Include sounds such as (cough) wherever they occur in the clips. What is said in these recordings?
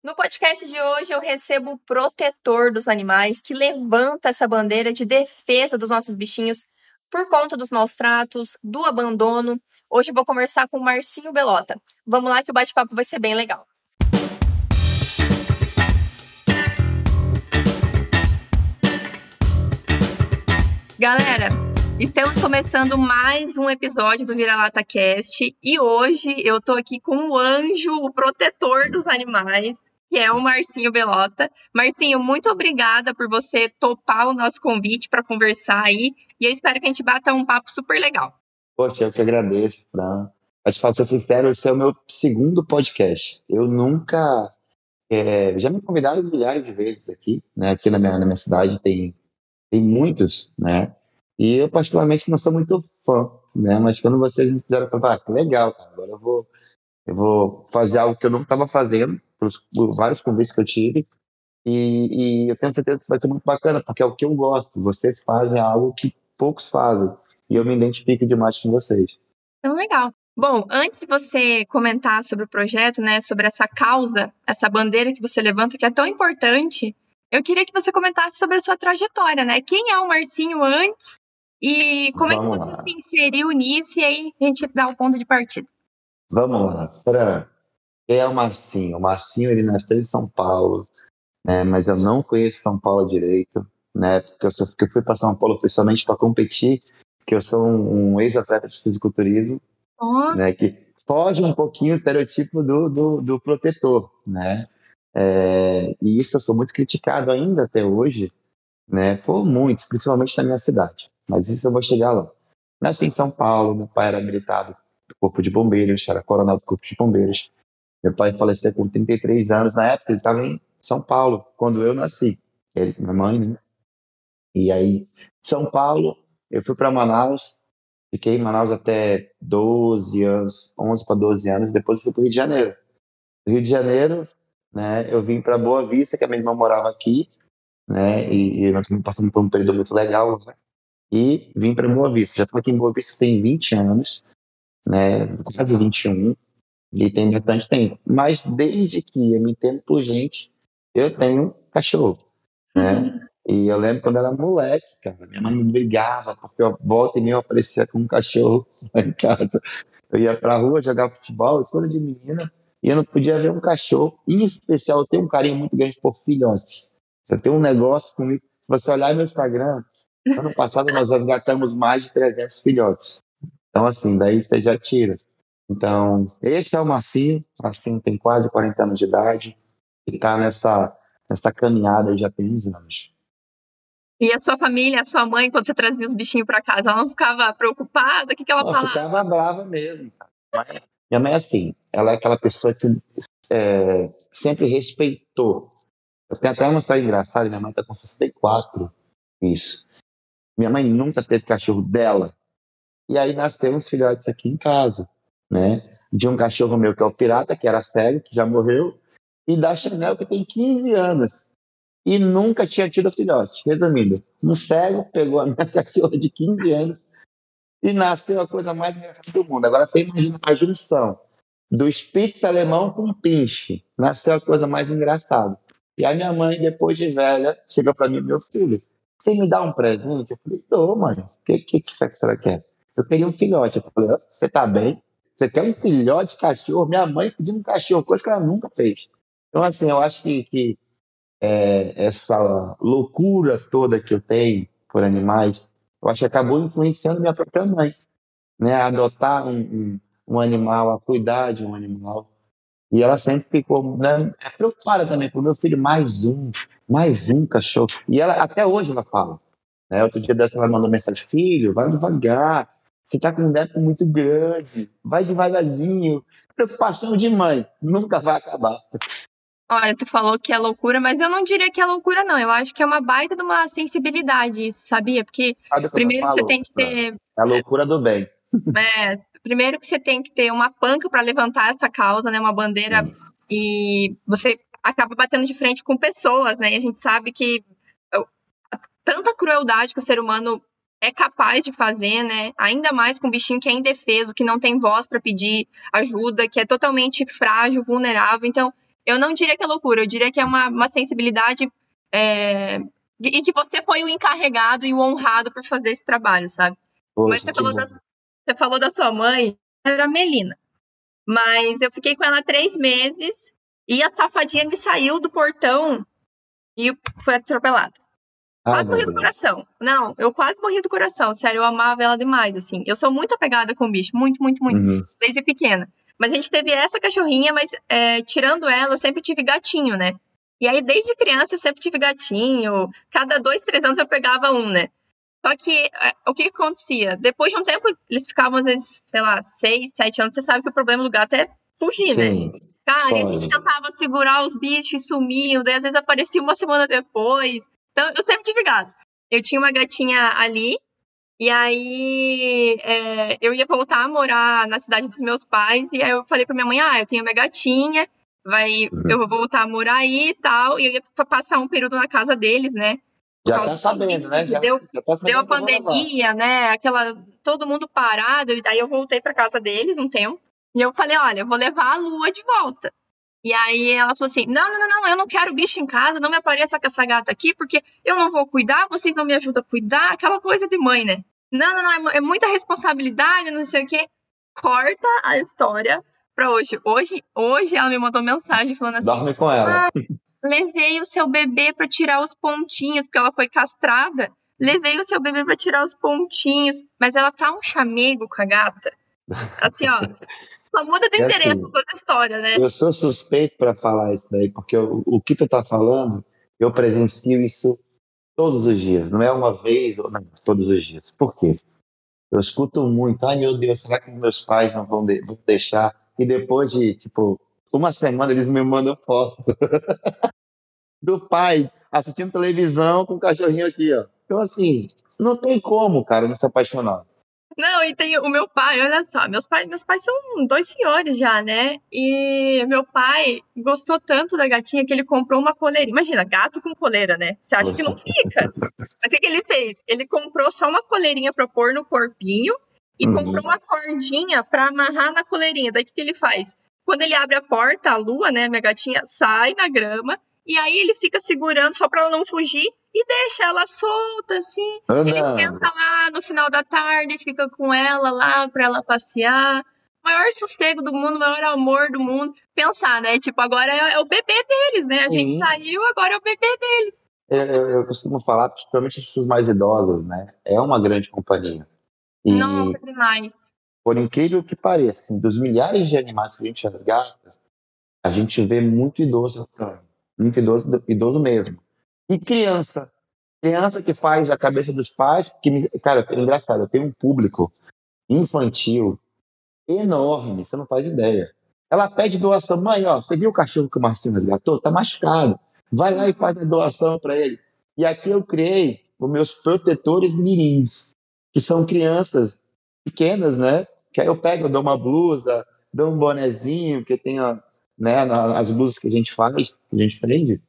No podcast de hoje eu recebo o protetor dos animais que levanta essa bandeira de defesa dos nossos bichinhos por conta dos maus tratos, do abandono. Hoje vou conversar com o Marcinho Belota. Vamos lá que o bate-papo vai ser bem legal. Galera, estamos começando mais um episódio do Vira-Lata Cast e hoje eu tô aqui com o anjo, o protetor dos animais, que é o Marcinho Belota. Marcinho, muito obrigada por você topar o nosso convite para conversar aí e eu espero que a gente bata um papo super legal. Poxa, eu que agradeço, Fran. Mas, te falar ser sincero, esse é o meu segundo podcast. Eu nunca. É, já me convidaram milhares de vezes aqui, né? Aqui na minha, na minha cidade tem, tem muitos, né? E eu, particularmente, não sou muito fã, né? Mas quando vocês me fizeram, falei, ah, que legal, cara. Agora eu vou, eu vou fazer algo que eu não estava fazendo, por, por, vários convites que eu tive. E, e, eu tenho certeza que vai ser muito bacana, porque é o que eu gosto. Vocês fazem algo que poucos fazem. E eu me identifico demais com vocês. Então, legal. Bom, antes de você comentar sobre o projeto, né, sobre essa causa, essa bandeira que você levanta, que é tão importante, eu queria que você comentasse sobre a sua trajetória, né? Quem é o Marcinho antes e como Vamos é que você lá. se inseriu nisso e aí a gente dá o ponto de partida? Vamos lá, Fran. Quem é o Marcinho? O Marcinho, ele nasceu em São Paulo, né? Mas eu não conheço São Paulo direito, né? Porque eu, só, porque eu fui para São Paulo oficialmente para competir, que eu sou um, um ex-atleta de fisiculturismo, oh. né? Que foge um pouquinho o estereotipo do, do, do protetor, né? É, e isso eu sou muito criticado ainda até hoje, né? Por muitos, principalmente na minha cidade mas isso eu vou chegar lá. Nasci em São Paulo, meu pai era militar do Corpo de Bombeiros, era coronel do Corpo de Bombeiros. Meu pai faleceu com 33 anos, na época ele estava em São Paulo, quando eu nasci. Ele, minha mãe, né? E aí, São Paulo, eu fui para Manaus, fiquei em Manaus até 12 anos, 11 para 12 anos, depois fui para o Rio de Janeiro. Rio de Janeiro, né, eu vim para Boa Vista, que a minha irmã morava aqui, né, e, e nós estamos passando por um período muito legal, né? E vim para Boa Vista. Já estou aqui em Boa Vista tem 20 anos, né, quase 21, e tem bastante tempo. Mas desde que eu me entendo por gente, eu tenho cachorro, né? Uhum. E eu lembro quando era moleque, cara, minha mãe me brigava, porque eu volta e meio aparecia com um cachorro (laughs) lá em casa. Eu ia pra rua jogar futebol, toda de menina, e eu não podia ver um cachorro. Em especial, eu tenho um carinho muito grande por filhotes. Eu tenho um negócio comigo. Se você olhar meu Instagram, Ano passado nós resgatamos mais de 300 filhotes. Então, assim, daí você já tira. Então, esse é o Marcinho. Marcinho tem quase 40 anos de idade e está nessa, nessa caminhada já tem uns anos. E a sua família, a sua mãe, quando você trazia os bichinhos para casa, ela não ficava preocupada? O que, que ela falava? ficava brava mesmo. Minha mãe é assim, ela é aquela pessoa que é, sempre respeitou. Eu tenho até uma história engraçada, minha mãe está com 64, isso. Minha mãe nunca teve cachorro dela. E aí nós temos filhotes aqui em casa, né? De um cachorro meu que é o Pirata, que era cego, que já morreu, e da Chanel, que tem 15 anos. E nunca tinha tido filhote. Resumindo, um cego pegou a minha (laughs) cachorra de 15 anos e nasceu a coisa mais engraçada do mundo. Agora você imagina a junção do Spitz alemão com Pinche. Nasceu a coisa mais engraçada. E a minha mãe, depois de velha, chegou para mim, meu filho, você me dá um presente? Eu falei, tô, mãe. O que, que, que você quer? Eu queria um filhote. Eu falei, você tá bem? Você quer um filhote de cachorro? Minha mãe pedindo um cachorro, coisa que ela nunca fez. Então, assim, eu acho que, que é, essa loucura toda que eu tenho por animais, eu acho que acabou influenciando minha própria mãe. Né? A adotar um, um, um animal, a cuidar de um animal. E ela sempre ficou né, preocupada também com meu filho, mais um, mais um cachorro. E ela, até hoje ela fala. Né? Outro dia dessa ela mandou mensagem, filho, vai devagar, você tá com um neto muito grande, vai devagarzinho. Preocupação de mãe, nunca vai acabar. Olha, tu falou que é loucura, mas eu não diria que é loucura, não. Eu acho que é uma baita de uma sensibilidade, sabia? Porque primeiro você tem que ter. É a loucura do bem. É, primeiro que você tem que ter uma panca para levantar essa causa, né? Uma bandeira. E você acaba batendo de frente com pessoas, né? E a gente sabe que tanta crueldade que o ser humano é capaz de fazer, né? Ainda mais com um bichinho que é indefeso, que não tem voz para pedir ajuda, que é totalmente frágil, vulnerável. Então, Eu não diria que é loucura, eu diria que é uma, uma sensibilidade é, e que você foi o encarregado e o honrado por fazer esse trabalho, sabe? Poxa, Mas você falou, da, você falou da sua mãe, era a Melina. Mas eu fiquei com ela três meses e a safadinha me saiu do portão e foi atropelada. Ah, quase morri do coração. Não, eu quase morri do coração. Sério, eu amava ela demais, assim. Eu sou muito apegada com o bicho, muito, muito, muito. Uhum. Desde pequena. Mas a gente teve essa cachorrinha, mas é, tirando ela, eu sempre tive gatinho, né? E aí, desde criança, eu sempre tive gatinho. Cada dois, três anos eu pegava um, né? Só que é, o que, que acontecia? Depois de um tempo, eles ficavam, às vezes, sei lá, seis, sete anos. Você sabe que o problema do gato é fugir, né? Sim. né? Cara, e a gente tentava segurar os bichos e sumiam, daí às vezes aparecia uma semana depois. Então, eu sempre tive gato. Eu tinha uma gatinha ali, e aí é, eu ia voltar a morar na cidade dos meus pais, e aí eu falei pra minha mãe, ah, eu tenho minha gatinha, vai, uhum. eu vou voltar a morar aí e tal, e eu ia passar um período na casa deles, né? Já tá sabendo, né? Já, deu, já tá sabendo deu a pandemia, né? Aquela, todo mundo parado, e daí eu voltei pra casa deles um tempo. E eu falei, olha, eu vou levar a lua de volta. E aí ela falou assim: não, não, não, não, eu não quero bicho em casa, não me apareça com essa gata aqui, porque eu não vou cuidar, vocês não me ajudam a cuidar, aquela coisa de mãe, né? Não, não, não, é, é muita responsabilidade, não sei o quê. Corta a história pra hoje. Hoje, hoje ela me mandou mensagem falando assim: Dorme com ela. Ah, levei o seu bebê para tirar os pontinhos, porque ela foi castrada. Levei o seu bebê para tirar os pontinhos, mas ela tá um chamego com a gata. Assim, ó, só muda de é interesse assim, toda a história, né? Eu sou suspeito para falar isso daí, porque o, o que tu tá falando, eu presencio isso todos os dias. Não é uma vez ou não, todos os dias. Por quê? Eu escuto muito, ai meu Deus, será que meus pais não vão, de, vão deixar? E depois de, tipo, uma semana eles me mandam foto (laughs) do pai assistindo televisão com o cachorrinho aqui, ó. Então, assim, não tem como, cara, não se apaixonar. Não, e tem o meu pai, olha só, meus pais, meus pais são dois senhores já, né? E meu pai gostou tanto da gatinha que ele comprou uma coleirinha. Imagina, gato com coleira, né? Você acha que não fica. (laughs) Mas o que, que ele fez? Ele comprou só uma coleirinha pra pôr no corpinho e uhum. comprou uma cordinha pra amarrar na coleirinha. Daí o que, que ele faz? Quando ele abre a porta, a lua, né, minha gatinha, sai na grama e aí ele fica segurando só para ela não fugir e deixa ela solta, assim. Ele senta lá no final da tarde, fica com ela lá para ela passear. Maior sossego do mundo, maior amor do mundo. Pensar, né? Tipo, agora é, é o bebê deles, né? A Sim. gente saiu, agora é o bebê deles. Eu, eu, eu, costumo falar, principalmente as pessoas mais idosas, né? É uma grande companhia. E, Nossa, demais. Por incrível que pareça, assim, dos milhares de animais que a gente resgata, a gente vê muito idoso muito idoso, idoso mesmo. E criança. Criança que faz a cabeça dos pais, que me, cara, é engraçado, eu tenho um público infantil enorme, você não faz ideia. Ela pede doação, mãe, ó, você viu o cachorro que o Marcinho resgatou? Tá machucado. Vai lá e faz a doação para ele. E aqui eu criei os meus protetores mirins, que são crianças pequenas, né? Que aí eu pego, eu dou uma blusa, dou um bonezinho, que tem a, né, as blusas que a gente faz, que a gente vende.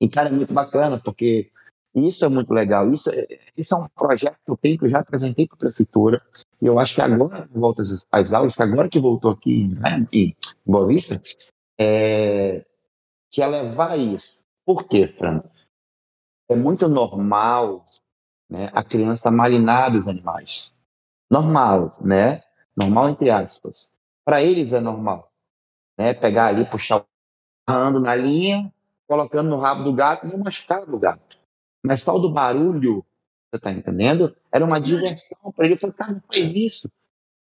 E, cara, é muito bacana, porque isso é muito legal. Isso, é, isso é um projeto que eu tenho, que eu já apresentei para a prefeitura. E eu acho que agora, volta às, às aulas, que agora que voltou aqui né, em Boa Vista, é, que é levar isso. Por quê, Fran? É muito normal né, a criança malinar dos animais. Normal, né? Normal entre aspas. Para eles é normal né? Pegar ali, puxar o na linha, colocando no rabo do gato e machucar o gato. Mas tal do barulho, você tá entendendo? Era uma diversão para ele. Eu falei, cara, não faz isso.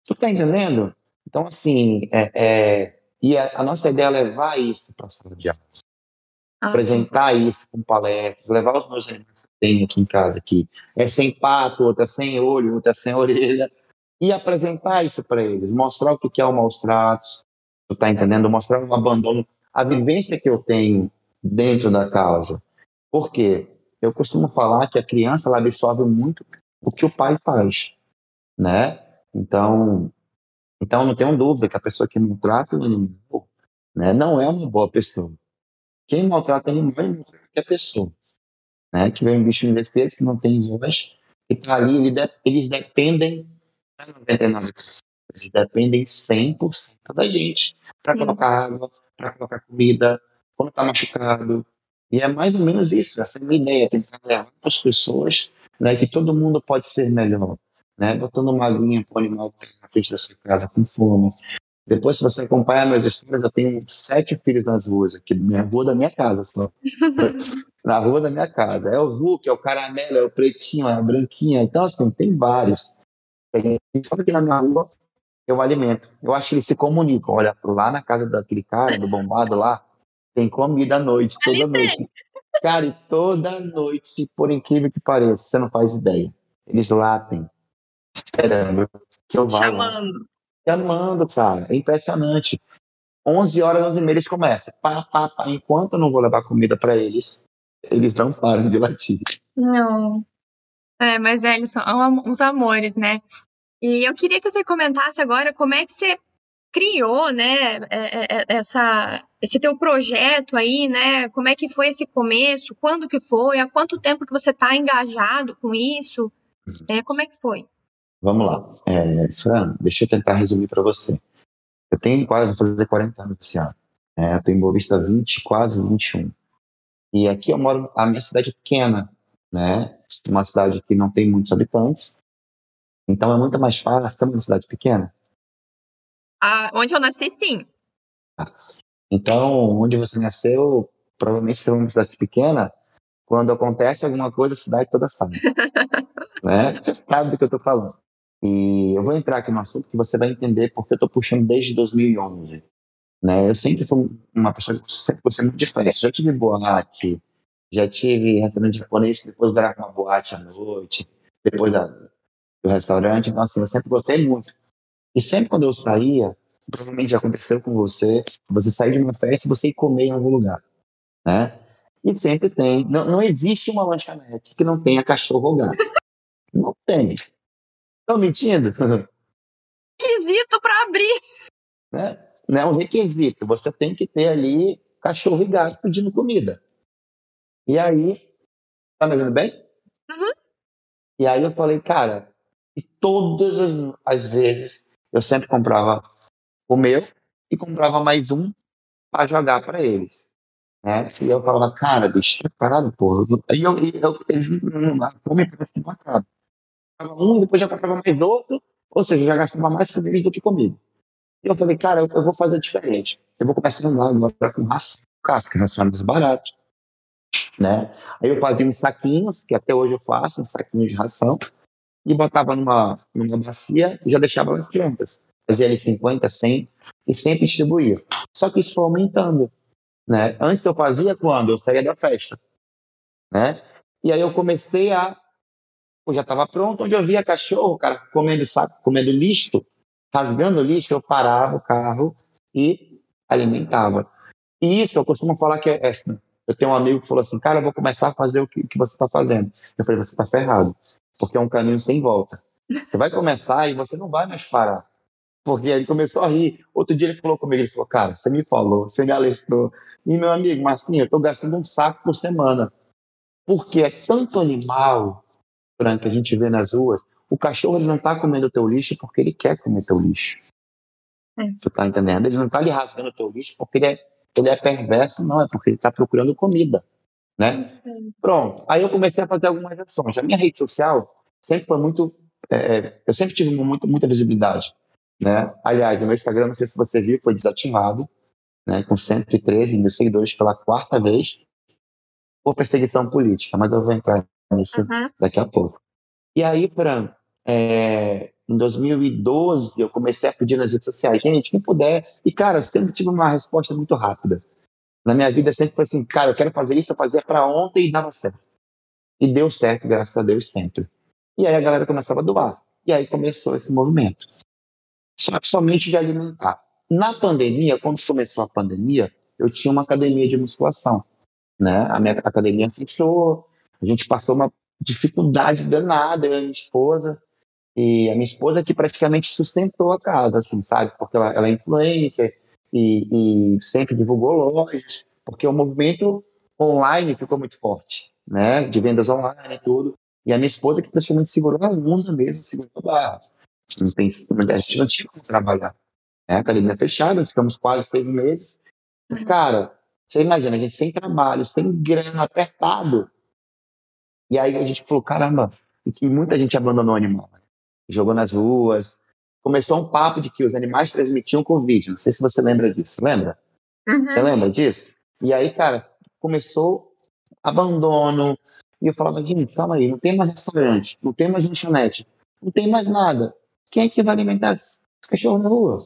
Você tá entendendo? Então, assim, é, é... e a, a, nossa ideia é levar isso para a sala de aula. Ah, apresentar sim. isso com palestras, levar os meus animais que tenho aqui em casa, aqui. É sem pato, outra sem olho, outra sem orelha. E apresentar isso para eles, mostrar o que é o maus tratos, Tu tá entendendo? Mostrar um abandono, a vivência que eu tenho dentro da causa. Por quê? Eu costumo falar que a criança ela absorve muito o que o pai faz, né? Então, então não tenho dúvida que a pessoa que maltrata o animal, né, não é uma boa pessoa. Quem maltrata animal é qualquer pessoa, né? Que vem um bicho indefeso que não tem voz, que tá ali, eles dependem 99% eles dependem 100% da gente para colocar água, para colocar comida, quando está machucado. E é mais ou menos isso, essa é a minha ideia, tentar levar para as pessoas né, que todo mundo pode ser melhor. Né, botando uma aguinha para o animal que na frente da sua casa com fome. Depois, se você acompanhar meus histórias, eu tenho sete filhos nas ruas aqui, na rua da minha casa só. (laughs) na rua da minha casa. É o Hulk, é o caramelo, é o pretinho, é a branquinha. Então, assim, tem vários. Só que na minha rua eu alimento. Eu acho que eles se comunicam. Olha, lá na casa daquele cara, do bombado lá, tem comida à noite, toda noite. Cara, e toda noite, por incrível que pareça, você não faz ideia. Eles latem, esperando que eu vá Chamando. Chamando, cara. É impressionante. 11 horas, 11 e meia, eles começam. Pá, pá, pá. Enquanto eu não vou levar comida para eles, eles não param de latir. Não. É, mas é, eles são uns amores, né? E eu queria que você comentasse agora como é que você criou, né, é, é, é, essa, esse teu projeto aí, né? Como é que foi esse começo? Quando que foi? Há quanto tempo que você está engajado com isso? É, como é que foi? Vamos lá. É, Fran, deixa eu tentar resumir para você. Eu tenho quase, vou fazer 40 anos esse ano. É, eu tenho Boa Vista 20, quase 21. E aqui eu moro, a minha cidade é pequena, né? Uma cidade que não tem muitos habitantes. Então é muito mais fácil, estamos uma cidade pequena. Ah, onde eu nasci, sim. Então, onde você nasceu, provavelmente é uma cidade pequena, quando acontece alguma coisa, a cidade toda sabe. (laughs) né? Você sabe do que eu estou falando. E eu vou entrar aqui no assunto que você vai entender porque eu estou puxando desde 2011. Né? Eu sempre fui uma pessoa que sempre gostei muito de festa. Já tive boate, já tive restaurante japonês, depois era uma boate à noite, depois da, do restaurante. Então, assim, eu sempre gostei muito. E sempre quando eu saía, provavelmente já aconteceu com você, você sair de uma festa e você ir comer em algum lugar, né? E sempre tem, não, não existe uma lanchonete que não tenha cachorro gato. Não tem. Estão mentindo? (laughs) Requisito para abrir. Né? Não é um requisito. Você tem que ter ali cachorro e gato pedindo comida. E aí, tá me ouvindo bem? Uhum. E aí eu falei, cara, e todas as, as vezes eu sempre comprava o meu e comprava mais um para jogar para eles. Né? E eu falava, cara, bicho, tá parado, porra. Aí eu, eu, eles não fome parece não acaba. Um, depois já comprava mais outro, ou seja, já gastava mais com eles do que comigo. E eu falei, cara, eu, eu vou fazer diferente. Eu vou começar a andar agora com ração, cara, porque ração é mais barato. Né? Aí eu fazia uns saquinhos, que até hoje eu faço, uns saquinhos de ração, e botava numa, numa bacia e já deixava elas prontas. Fazia ali 50, 100 e sempre distribuía. Só que isso foi aumentando. Né? Antes eu fazia quando? Eu saía da festa. Né? E aí eu comecei a. Eu já estava pronto, onde eu via cachorro, cara, comendo saco, comendo lixo, rasgando lixo, eu parava o carro e alimentava. E isso eu costumo falar que é. é eu tenho um amigo que falou assim, cara, eu vou começar a fazer o que, que você está fazendo. Eu falei, você está ferrado porque é um caminho sem volta. Você vai começar e você não vai mais parar. Porque ele começou a rir. Outro dia ele falou comigo, ele falou, cara, você me falou, você me alertou. E meu amigo, mas assim, eu estou gastando um saco por semana. Porque é tanto animal, Frank, que a gente vê nas ruas, o cachorro ele não está comendo o teu lixo porque ele quer comer teu lixo. É. Você está entendendo? Ele não está ali rasgando o teu lixo porque ele é, ele é perverso, não, é porque ele está procurando comida né? Pronto. Aí eu comecei a fazer algumas ações. A minha rede social sempre foi muito, é, é, eu sempre tive muito, muita visibilidade, né? Aliás, o meu Instagram, não sei se você viu, foi desativado, né? Com 113 mil seguidores pela quarta vez por perseguição política, mas eu vou entrar nisso uhum. daqui a pouco. E aí, Fran, é, em 2012, eu comecei a pedir nas redes sociais, gente, quem puder. E, cara, eu sempre tive uma resposta muito rápida na minha vida sempre foi assim, cara, eu quero fazer isso, eu fazia para ontem e dava certo. E deu certo, graças a Deus, sempre. E aí a galera começava a doar. E aí começou esse movimento. Só que somente de alimentar. Na pandemia, quando começou a pandemia, eu tinha uma academia de musculação. Né? A minha academia fechou, a gente passou uma dificuldade danada, eu e minha esposa. E a minha esposa que praticamente sustentou a casa, assim, sabe? Porque ela, ela é influencer, e, e sempre divulgou lojas, porque o movimento online ficou muito forte, né? De vendas online e tudo. E a minha esposa que praticamente segurou a onda mesmo, segurou a barra. A gente não tinha como trabalhar. Né? A academia fechada, ficamos quase seis meses. Cara, Você imagina, a gente sem trabalho, sem grana, apertado. E aí a gente falou, caramba, e muita gente abandonou o animal. Jogou nas ruas. Começou um papo de que os animais transmitiam Covid. Não sei se você lembra disso. Lembra? Uhum. Você lembra disso? E aí, cara, começou abandono. E eu falava, gente, calma aí, não tem mais restaurante, não tem mais lanchonete, não tem mais nada. Quem é que vai alimentar esses cachorros na rua?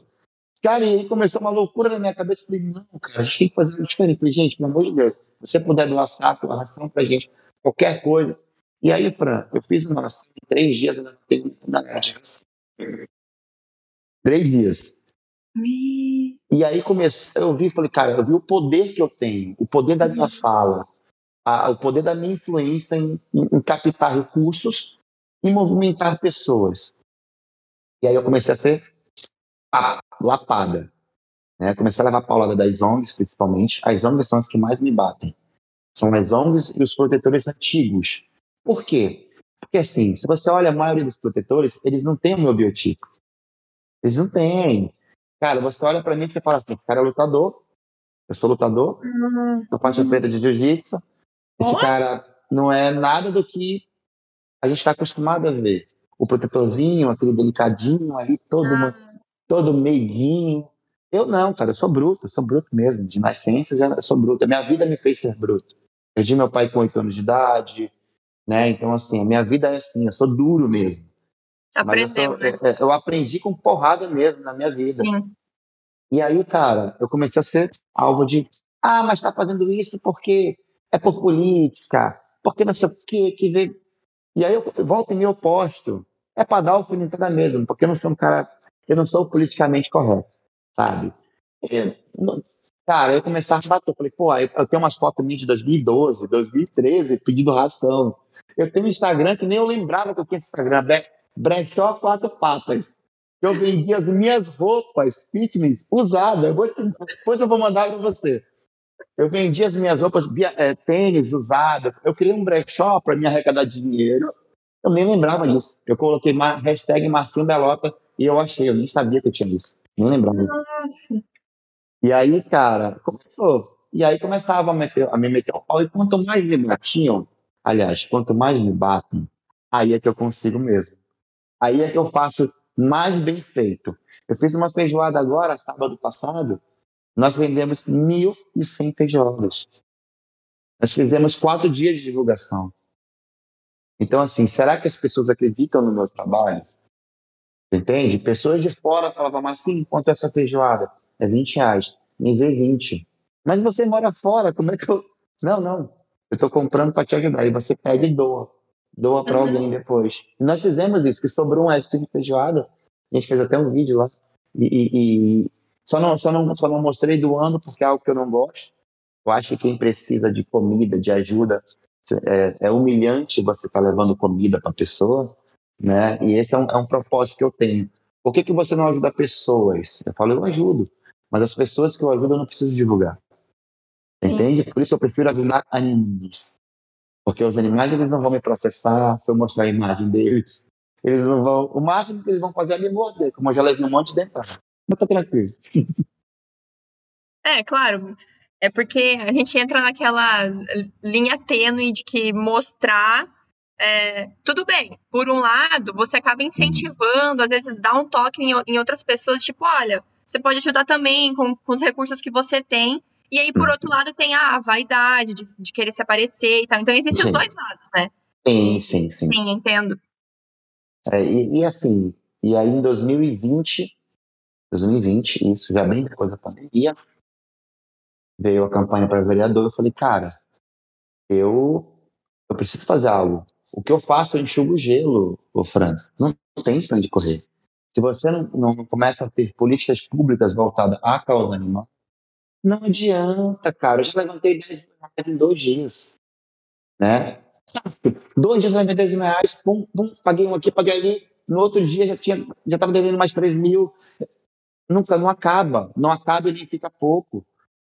Cara, e aí começou uma loucura na minha cabeça. Eu falei, não, cara, a gente tem que fazer diferente. Eu falei, gente, pelo amor de Deus, se você puder doar saco, ração pra gente, qualquer coisa. E aí, Fran, eu fiz uma três dias, tenho nada. Três dias. Me... E aí começou, eu vi, falei, cara, eu vi o poder que eu tenho, o poder da minha fala, a, o poder da minha influência em, em, em captar recursos e movimentar pessoas. E aí eu comecei a ser lapada. Né? Comecei a levar a paulada das ONGs, principalmente. As ONGs são as que mais me batem. São as ONGs e os protetores antigos. Por quê? Porque, assim, se você olha a maioria dos protetores, eles não têm o meu biotipo. Eles não têm. Cara, você olha para mim e você fala assim, esse cara é lutador, eu sou lutador, uhum. eu faixa preta de jiu-jitsu, esse cara não é nada do que a gente está acostumado a ver. O protetorzinho, aquele delicadinho ali, todo ah todo meiguinho. Eu não, cara, eu sou bruto, eu sou bruto mesmo. De nascença, já sou bruto. A minha vida me fez ser bruto. Perdi meu pai com oito anos de idade, né? Então, assim, a minha vida é assim, eu sou duro mesmo. Aprendeu, eu, sou, né? eu, é, eu, aprendi com porrada mesmo na minha vida. Sim. E aí, cara, eu comecei a ser alvo de, ah, mas tá fazendo isso porque é por política, porque não sei o quê, que vê. E aí eu volto em meu posto. É para dar o alfinetada mesmo, porque eu não sou um cara eu não sou politicamente correto, sabe? Eu, não, cara, eu começava a bater, eu falei, pô, eu tenho umas fotos minhas de 2012, 2013, pedindo ração. Eu tenho um Instagram que nem eu lembrava que eu tinha Instagram, Brechó Quatro Patas. Eu vendia as minhas roupas fitness usadas. Eu vou te, depois eu vou mandar para você. Eu vendia as minhas roupas, é, tênis usado. Eu criei um brechó para me arrecadar dinheiro. Eu nem lembrava disso. Eu coloquei uma hashtag Marcinho Belota e eu achei, eu nem sabia que eu tinha isso. Nem lembrava. Nossa. E aí, cara, começou. E aí começava a, meter, a me meter o pau. E quanto mais me batiam, aliás, quanto mais me batem, aí é que eu consigo mesmo. Aí é que eu faço mais bem feito. Eu fiz uma feijoada agora, sábado passado. Nós vendemos 1.100 feijoadas. Nós fizemos quatro dias de divulgação. Então, assim, será que as pessoas acreditam no meu trabalho? Entende? Pessoas de fora falavam, assim, quanto é essa feijoada? É 20 reais. Me vê 20. Mas você mora fora, como é que eu. Não, não. Eu estou comprando para te ajudar. E você pega e doa. Doa para uhum. alguém depois. E nós fizemos isso, que sobrou um resto de feijoada. A gente fez até um vídeo lá. E, e, e, só, não, só, não, só não mostrei doando porque é algo que eu não gosto. Eu acho que quem precisa de comida, de ajuda, é, é humilhante você estar tá levando comida para a pessoa né? E esse é um, é um propósito que eu tenho. Por que, que você não ajuda pessoas? Eu falo, eu ajudo, mas as pessoas que eu ajudo eu não preciso divulgar. Entende? Por isso eu prefiro ajudar animais. Porque os animais eles não vão me processar se eu mostrar a imagem deles. Eles não vão. O máximo que eles vão fazer é me morder, como eu já levei um monte de dentada. Mas tá tranquilo. É, claro. É porque a gente entra naquela linha tênue de que mostrar é, tudo bem, por um lado, você acaba incentivando, às vezes dá um toque em, em outras pessoas, tipo, olha, você pode ajudar também com, com, os recursos que você tem. E aí, por outro lado, tem a vaidade de, de querer se aparecer e tal. Então, existem os dois lados, né? Sim, sim, sim. Sim, entendo. É, e, e, assim, e aí em 2020, 2020, isso já bem depois da pandemia, veio a campanha para vereador, eu falei, cara, eu, eu preciso fazer algo. O que eu faço, eu enxugo o gelo, ô Fran. Não tem pra onde correr. Se você não, não começa a ter políticas públicas voltadas à causa animal, não adianta, cara. Eu já levantei 10 mil reais em dois dias. Né? Dois dias eu levantei 10 mil reais, pum, pum, paguei um aqui, paguei ali. No outro dia já tinha, já estava devendo mais 3 mil. Nunca, não acaba. Não acaba e nem fica pouco.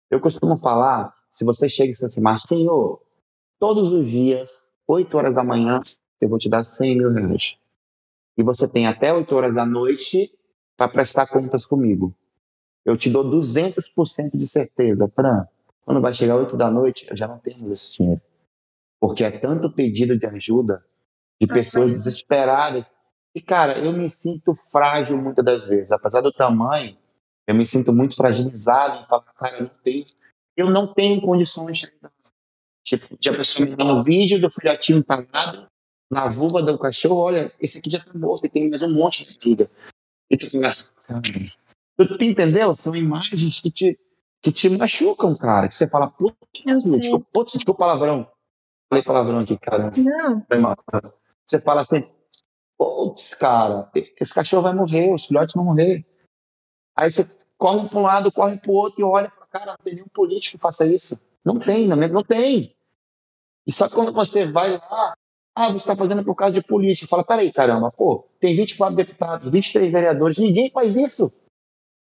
Eu costumo falar, se você chega e assim, mas senhor, todos os dias 8 horas da manhã, eu vou te dar 100 mil reais. E você tem até 8 horas da noite para prestar contas comigo. Eu te dou 200% de certeza, Fran. Quando vai chegar 8 da noite, eu já não tenho esse dinheiro. Porque é tanto pedido de ajuda de pessoas desesperadas. E, cara, eu me sinto frágil muitas das vezes. Apesar do tamanho, eu me sinto muito fragilizado em falar, cara, eu não tenho, eu não tenho condições de Tipo, de a pessoa me dar um vídeo do filhotinho empanado na vulva do cachorro, olha, esse aqui já tá morto e tem mais um monte de briga. E tu fala, cara, tu, tu entendeu? São imagens que te, que te machucam, cara. Que você fala, putz, desculpa, putz, desculpa palavrão. Falei palavrão aqui, cara. Não. Você fala assim, putz, cara, esse cachorro vai morrer, os filhotes vão morrer. Aí você corre para um lado, corre para o outro e olha cara, não tem nenhum político que faça isso. Não tem, não, não tem. E só que quando você vai lá, ah, você está fazendo por causa de política. Fala, peraí, caramba, pô, tem 24 deputados, 23 vereadores, ninguém faz isso.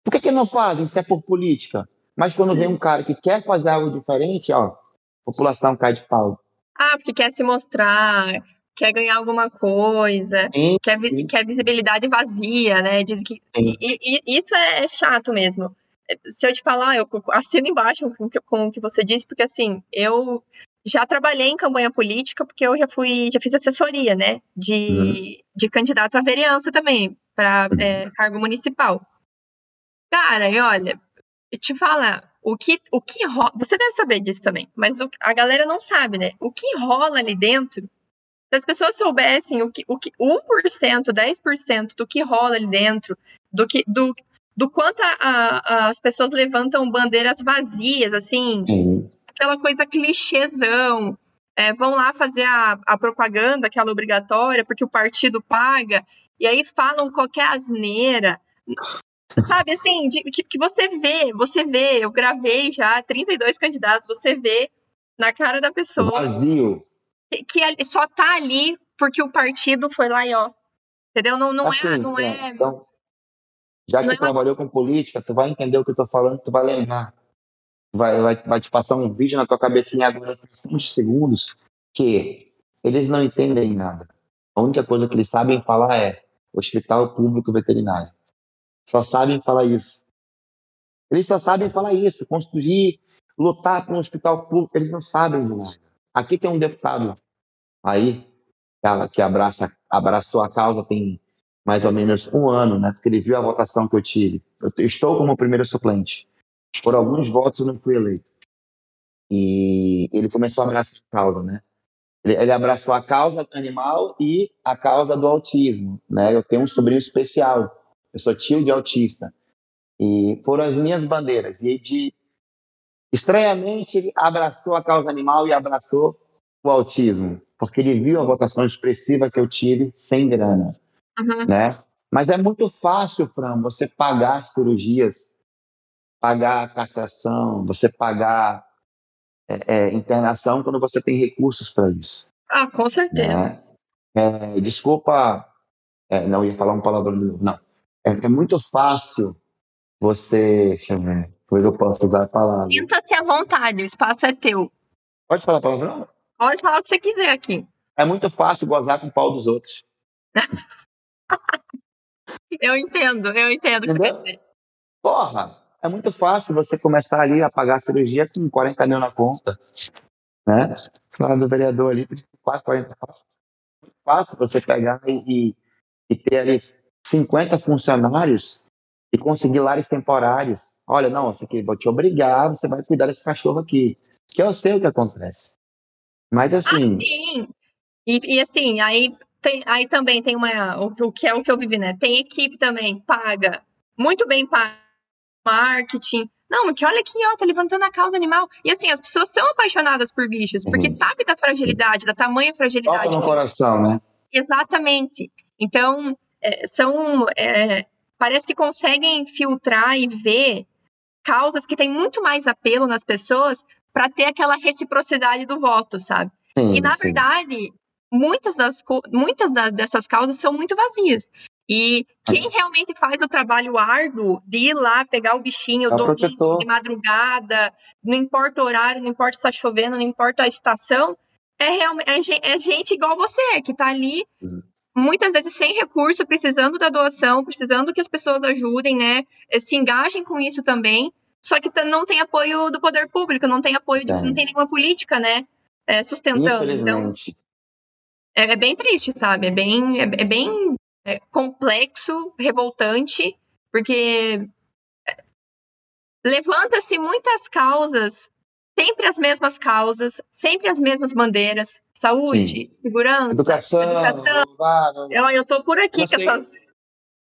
Por que, que não fazem se é por política? Mas quando vem um cara que quer fazer algo diferente, ó, a população cai de pau. Ah, porque quer se mostrar, quer ganhar alguma coisa, sim, quer, sim. quer visibilidade vazia, né? Diz que e, e, isso é, é chato mesmo. Se eu te falar, eu assino embaixo com, com o que você disse, porque assim, eu já trabalhei em campanha política, porque eu já fui, já fiz assessoria, né? De, uhum. de candidato à vereança também, para uhum. é, cargo municipal. Cara, e olha, te falar, o que, o que rola. Você deve saber disso também, mas o, a galera não sabe, né? O que rola ali dentro. Se as pessoas soubessem o que, o que 1%, 10% do que rola ali dentro, do que do, do quanto a, a, as pessoas levantam bandeiras vazias, assim, Sim. aquela coisa clichêzão. É, vão lá fazer a, a propaganda, aquela obrigatória, porque o partido paga, e aí falam qualquer asneira. Sabe, assim, de, que, que você vê, você vê, eu gravei já 32 candidatos, você vê na cara da pessoa. Vazio. Que, que só tá ali porque o partido foi lá e ó. Entendeu? Não, não assim, é. Não é então, já que tu é trabalhou com política, tu vai entender o que eu tô falando, tu vai lembrar. Vai, vai, vai te passar um vídeo na tua cabecinha agora, uns segundos, que eles não entendem nada. A única coisa que eles sabem falar é hospital público veterinário. Só sabem falar isso. Eles só sabem falar isso, construir, lutar por um hospital público, eles não sabem de nada. Aqui tem um deputado aí que abraça, abraçou a causa tem mais ou menos um ano, né? Porque ele viu a votação que eu tive. Eu estou como primeiro suplente. Por alguns votos eu não fui eleito. E ele começou a abraçar a causa, né? Ele abraçou a causa animal e a causa do autismo, né? Eu tenho um sobrinho especial eu sou tio de autista. E foram as minhas bandeiras. E de estranhamente ele abraçou a causa animal e abraçou o autismo, porque ele viu a votação expressiva que eu tive sem grana, uhum. né? Mas é muito fácil, Fran, você pagar cirurgias, pagar castração, você pagar é, é, internação quando você tem recursos para isso. Ah, com certeza. Né? É, desculpa, é, não ia falar um palavrão, não. É, é muito fácil você. Deixa eu ver. Depois eu posso usar a palavra. Sinta-se à vontade, o espaço é teu. Pode falar a palavra? Pode falar o que você quiser aqui. É muito fácil gozar com o pau dos outros. (laughs) eu entendo, eu entendo o que você quer dizer. Porra, é muito fácil você começar ali a pagar a cirurgia com 40 mil na conta. Né? Você do vereador ali, quase 40 Muito fácil você pegar e, e, e ter ali 50 funcionários e conseguir lares temporários. Olha, não, isso aqui vou te obrigar, você vai cuidar desse cachorro aqui. Que eu sei o que acontece. Mas assim. Ah, sim. E, e assim, aí, tem, aí também tem uma. O, o que é o que eu vivi, né? Tem equipe também, paga, muito bem paga, marketing. Não, porque olha aqui, ó, tá levantando a causa animal. E assim, as pessoas são apaixonadas por bichos, porque uhum. sabe da fragilidade, da tamanha fragilidade. Toca no coração, né? Exatamente. Então, é, são. É, parece que conseguem filtrar e ver causas que têm muito mais apelo nas pessoas para ter aquela reciprocidade do voto, sabe? Sim, e na sim. verdade, muitas, das, muitas das, dessas causas são muito vazias. E quem realmente faz o trabalho árduo de ir lá pegar o bichinho é domingo, de madrugada, não importa o horário, não importa se está chovendo, não importa a estação, é, realmente, é, é gente igual você, que está ali uhum muitas vezes sem recurso, precisando da doação, precisando que as pessoas ajudem, né? Eh, se engajem com isso também, só que não tem apoio do poder público, não tem apoio, de, não tem nenhuma política, né, é, sustentando. Então, é, é, bem triste, sabe? É bem, é, é bem é, complexo, revoltante, porque é, levanta-se muitas causas, sempre as mesmas causas, sempre as mesmas bandeiras, saúde, Sim. segurança, educação. educação. Eu, eu tô por aqui com essas.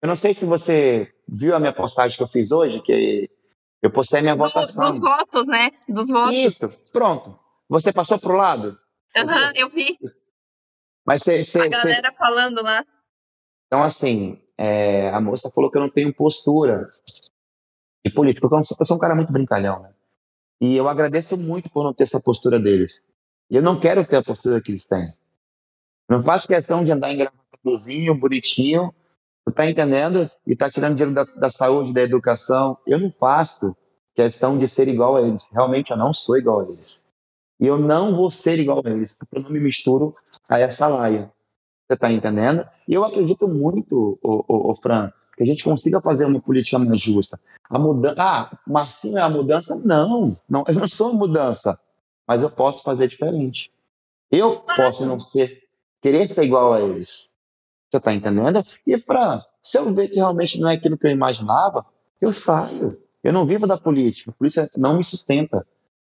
Eu não sei se você viu a minha postagem que eu fiz hoje, que eu postei minha Do, votação. Dos votos, né? Dos votos. Isso, pronto. Você passou pro lado? Aham, uhum, eu vi. Mas cê, cê, a galera falando lá. Então, assim, é, a moça falou que eu não tenho postura de político, porque eu sou um cara muito brincalhão, né? E eu agradeço muito por não ter essa postura deles. E eu não quero ter a postura que eles têm. Não faço questão de andar em gravatadozinho, bonitinho, tu tá entendendo? E tá tirando dinheiro da, da saúde, da educação. Eu não faço questão de ser igual a eles. Realmente eu não sou igual a eles. E eu não vou ser igual a eles, porque eu não me misturo a essa laia. Você está entendendo? E eu acredito muito, o, o, o, Fran, que a gente consiga fazer uma política mais justa. A mudança. Ah, Marcinho é a mudança? Não, não, eu não sou a mudança. Mas eu posso fazer diferente. Eu posso não ser, querer ser igual a eles. Você está entendendo? E, Fran, se eu ver que realmente não é aquilo que eu imaginava, eu saio. Eu não vivo da política. A polícia não me sustenta.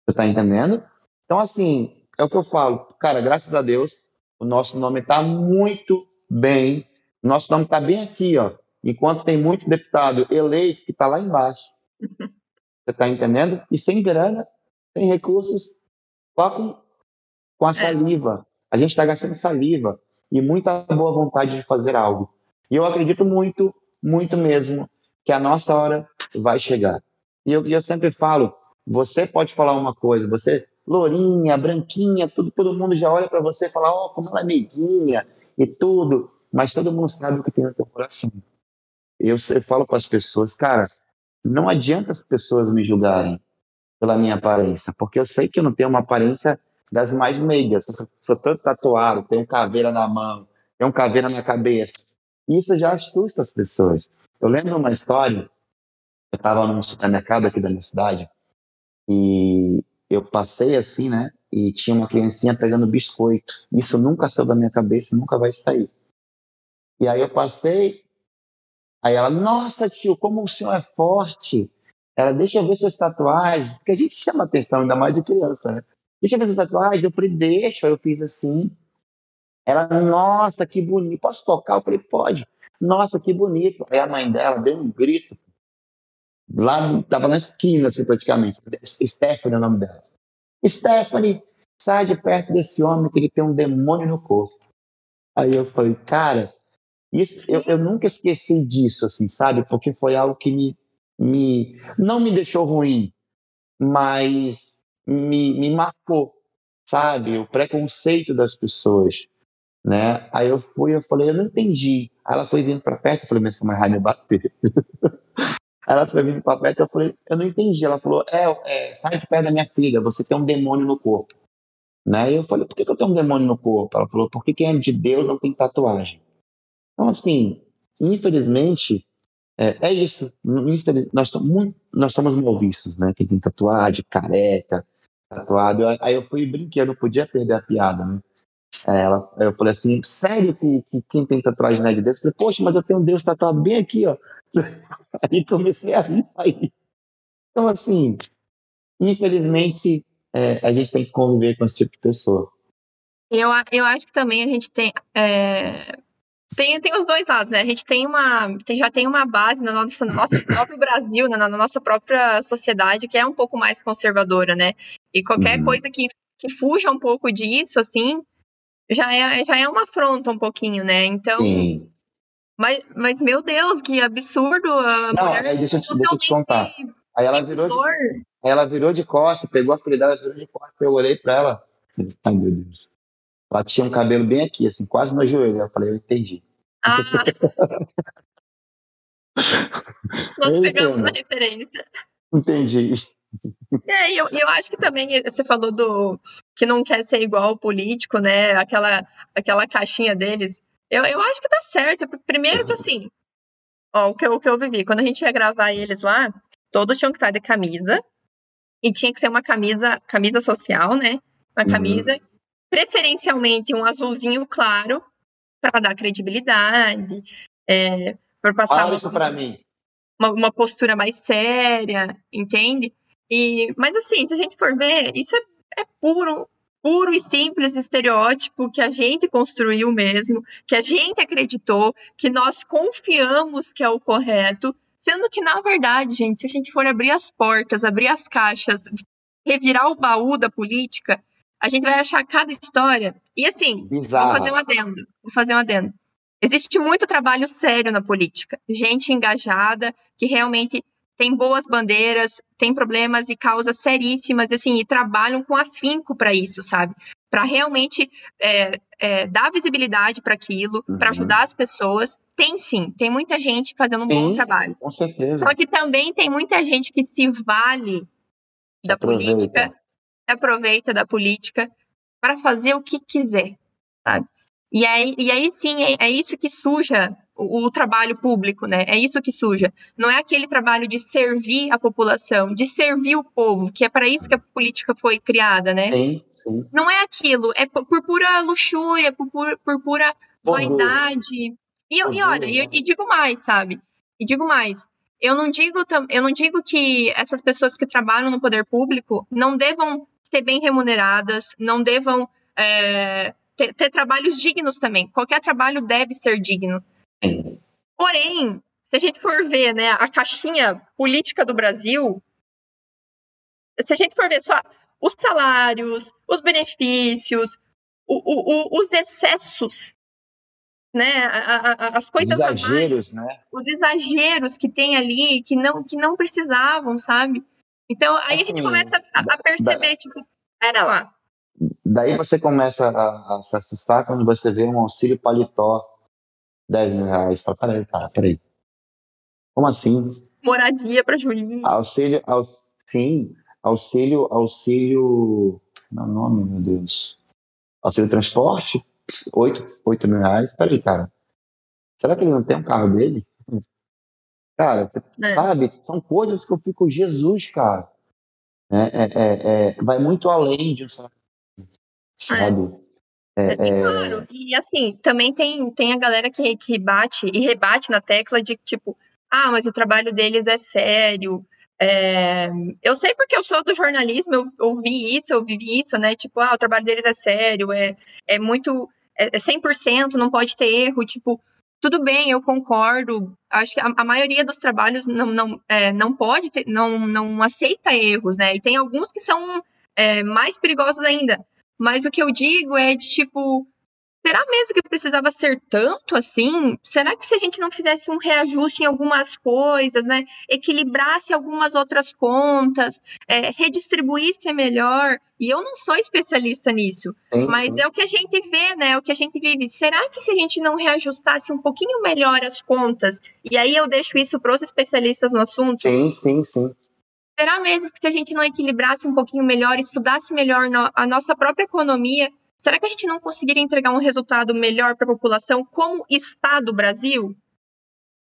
Você está entendendo? Então, assim, é o que eu falo. Cara, graças a Deus, o nosso nome está muito bem. O nosso nome está bem aqui, ó. Enquanto tem muito deputado eleito que está lá embaixo. (laughs) Você está entendendo? E sem grana, sem recursos, só com, com a é. saliva. A gente está gastando saliva e muita boa vontade de fazer algo. E eu acredito muito, muito mesmo, que a nossa hora vai chegar. E eu, eu sempre falo, você pode falar uma coisa, você lourinha, branquinha, tudo, todo mundo já olha para você e fala, ó, oh, como ela é meiguinha e tudo, mas todo mundo sabe o que tem no teu coração. Eu, eu falo para as pessoas, cara, não adianta as pessoas me julgarem pela minha aparência, porque eu sei que eu não tenho uma aparência das mais meigas, sou, sou tanto tatuado, tenho caveira na mão, tenho caveira na cabeça. Isso já assusta as pessoas. Eu lembro uma história, eu estava num supermercado aqui da minha cidade, e eu passei assim, né? E tinha uma criancinha pegando biscoito. Isso nunca saiu da minha cabeça, nunca vai sair. E aí eu passei, aí ela, nossa tio, como o senhor é forte. Ela, deixa eu ver suas tatuagens, porque a gente chama atenção, ainda mais de criança, né? Deixa eu ver suas tatuagens. Eu falei, deixa. Eu fiz assim. Ela, nossa, que bonito. Posso tocar? Eu falei, pode. Nossa, que bonito. Aí a mãe dela deu um grito. Lá, tava na esquina, assim, praticamente. Stephanie é o nome dela. Stephanie, sai de perto desse homem que ele tem um demônio no corpo. Aí eu falei, cara, isso, eu, eu nunca esqueci disso, assim, sabe? Porque foi algo que me, me não me deixou ruim, mas me, me marcou, sabe? O preconceito das pessoas, né? Aí eu fui, eu falei, eu não entendi. Aí ela foi vindo para perto, eu falei, minha mãe vai me bater. (laughs) Ela foi vindo para perto, eu falei, eu não entendi. Ela falou, é, é, sai de perto da minha filha, você tem um demônio no corpo. Né? E eu falei, por que, que eu tenho um demônio no corpo? Ela falou, porque quem é de Deus não tem tatuagem. Então, assim, infelizmente, é, é isso. Nós, estamos nós somos malvistos, né? Quem tem tatuagem, careca, tatuado. Aí eu fui brinquedo, não podia perder a piada, né? É, ela, eu falei assim, sério que, que quem tem tatuagem não é de Deus? Eu falei, poxa, mas eu tenho um Deus tatuado bem aqui, ó. (laughs) Aí comecei a rir sair. Então, assim, infelizmente, é, a gente tem que conviver com esse tipo de pessoa. Eu, eu acho que também a gente tem. É, tem, tem os dois lados, né? A gente tem uma. Tem, já tem uma base no nosso, no nosso próprio Brasil, né? na nossa própria sociedade, que é um pouco mais conservadora, né? E qualquer uhum. coisa que, que fuja um pouco disso, assim, já é, já é uma afronta um pouquinho, né? Então. Sim. Mas, mas, meu Deus, que absurdo. A Não, aí deixa, deixa eu te contar. Aí ela virou, de, aí ela virou de costas, pegou a filha dela, virou de costas. Eu olhei pra ela. Ai, meu Deus. Ela tinha um cabelo bem aqui, assim, quase no joelho. Eu falei, eu entendi. Ah. (laughs) Nós pegamos a referência. Entendi. É, eu, eu acho que também você falou do que não quer ser igual ao político, né? Aquela, aquela caixinha deles. Eu, eu acho que tá certo. Primeiro que assim, ó, o que, eu, o que eu vivi, quando a gente ia gravar eles lá, todos tinham que estar de camisa, e tinha que ser uma camisa, camisa social, né? Uma Uhum. Preferencialmente um azulzinho claro, para dar credibilidade, é, para passar Fala uma- isso pra mim. uma, uma postura mais séria, entende? E, mas assim, se a gente for ver, isso é, é puro, puro e simples estereótipo que a gente construiu mesmo, que a gente acreditou, que nós confiamos que é o correto, sendo que na verdade, gente, se a gente for abrir as portas, abrir as caixas, revirar o baú da política, a gente vai achar cada história. E assim, Vou fazer um adendo. Vou fazer um adendo. Existe muito trabalho sério na política. Gente engajada, que realmente tem boas bandeiras, tem problemas e causas seríssimas, assim, e trabalham com afinco para isso, sabe? Para realmente é, é, dar visibilidade para aquilo, Uhum. para ajudar as pessoas. Tem sim, tem muita gente fazendo um bom Sim. trabalho. Com certeza. Só que também tem muita gente que se vale da Aproveita. política aproveita da política para fazer o que quiser, sabe? E aí, e aí sim, é, é isso que suja o, o trabalho público, né? É isso que suja. Não é aquele trabalho de servir a população, de servir o povo, que é para isso que a política foi criada, né? Sim, sim. Não é aquilo, é por, pura luxúria, por, por, por pura Orgulho. vaidade. E, eu- e olha, e, né? e digo mais, sabe? E digo mais. Eu não digo, eu não digo que essas pessoas que trabalham no poder público não devam ser bem remuneradas, não devam é, ter, ter trabalhos dignos também. Qualquer trabalho deve ser digno. Porém, se a gente for ver né, a caixinha política do Brasil, se a gente for ver só os salários, os benefícios, o- o- o- os excessos, né, a- a- as coisas a mais, Exageros, né? os exageros que tem ali que não que não precisavam, sabe? Então aí a gente Assim, começa a, a perceber tipo, pera lá, Daí você começa a, a se assustar quando você vê um auxílio paletó 10 mil reais. Fala, peraí, cara, peraí. Como assim? moradia para juiz, Auxílio, aux, sim, auxílio, auxílio, não é nome, meu Deus. Auxílio transporte, 8, 8 mil reais. Peraí, cara. Será que ele não tem um carro dele? Cara, você É. sabe, são coisas que eu fico, Jesus, cara. É, é, é, é, vai muito além de um sabe? É, É, e claro, e assim, também tem, tem a galera que, que bate e rebate na tecla de tipo, ah, mas o trabalho deles é sério. É, eu sei porque eu sou do jornalismo, eu ouvi isso, eu vivi isso, né? Tipo, ah, o trabalho deles é sério, é, é muito. É, é 100%, não pode ter erro. Tipo, tudo bem, eu concordo. Acho que a, a maioria dos trabalhos não, não, é, não pode ter, não, não aceita erros, né? E tem alguns que são é, mais perigosos ainda. Mas o que eu digo é de tipo, será mesmo que precisava ser tanto assim? Será que se a gente não fizesse um reajuste em algumas coisas, né? Equilibrasse algumas outras contas, é, redistribuísse melhor? E eu não sou especialista nisso, sim, mas sim. é o que a gente vê, né? É o que a gente vive. Será que se a gente não reajustasse um pouquinho melhor as contas, e aí eu deixo isso para os especialistas no assunto, Sim, sim, sim. Será mesmo que a gente não equilibrasse um pouquinho melhor, estudasse melhor a nossa própria economia, será que a gente não conseguiria entregar um resultado melhor para a população como Estado Brasil?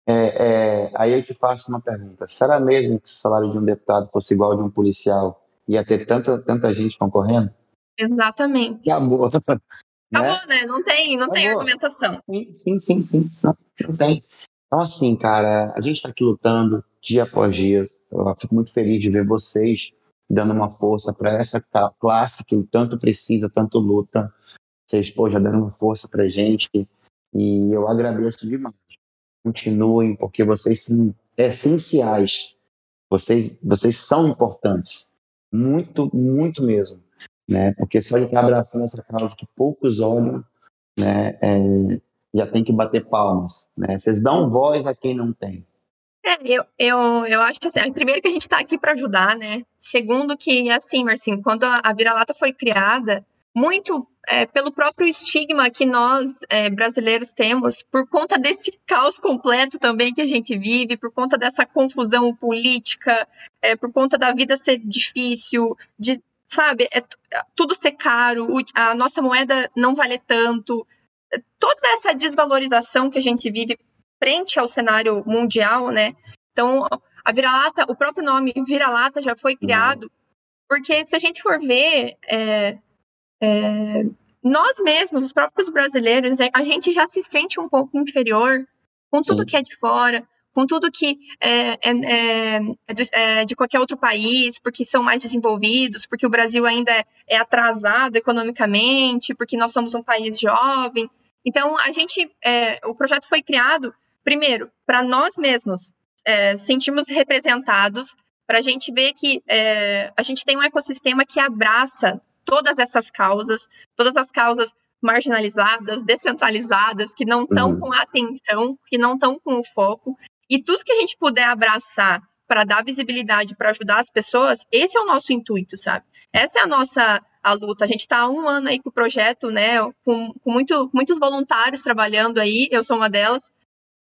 É, é, aí eu te faço uma pergunta. Será mesmo que o salário de um deputado fosse igual ao de um policial, ia ter tanta, tanta gente concorrendo? Exatamente. Acabou. (laughs) Né? Acabou, né? Não tem, não tem argumentação. Sim, sim, sim, sim. Não, não tem. Então, assim, cara, a gente está aqui lutando dia após dia. Eu fico muito feliz de ver vocês dando uma força para essa classe que tanto precisa, tanto luta. Vocês, pô, já dando uma força pra gente. E eu agradeço demais. Continuem, porque vocês são essenciais. Vocês, vocês são importantes. Muito, muito mesmo. Né? Porque só de estar abraçando essa causa que poucos olham, né? é, já tem que bater palmas. Né? Vocês dão voz a quem não tem. É, eu, eu, eu acho assim, primeiro que a gente está aqui para ajudar, né? Segundo que, assim, Marcinho, quando a, a vira-lata foi criada, muito é, pelo próprio estigma que nós é, brasileiros temos, por conta desse caos completo também que a gente vive, por conta dessa confusão política, é, por conta da vida ser difícil, de, sabe, é, tudo ser caro, a nossa moeda não vale tanto, toda essa desvalorização que a gente vive frente ao cenário mundial, né? Então, A vira-lata, o próprio nome vira-lata já foi criado, uhum. porque se a gente for ver, é, é, nós mesmos, os próprios brasileiros, a gente já se sente um pouco inferior com tudo Sim. que é de fora, com tudo que é, é, é, é, de qualquer outro país, porque são mais desenvolvidos, porque o Brasil ainda é atrasado economicamente, porque nós somos um país jovem. Então, a gente, é, o projeto foi criado, primeiro, para nós mesmos é, sentirmos representados, para a gente ver que é, a gente tem um ecossistema que abraça todas essas causas, todas as causas marginalizadas, descentralizadas, que não estão uhum. com a atenção, que não estão com o foco. E tudo que a gente puder abraçar para dar visibilidade, para ajudar as pessoas, esse é o nosso intuito, sabe? Essa é a nossa a luta. A gente está há um ano aí com o projeto, né? Com, com muito, muitos voluntários trabalhando aí, eu sou uma delas,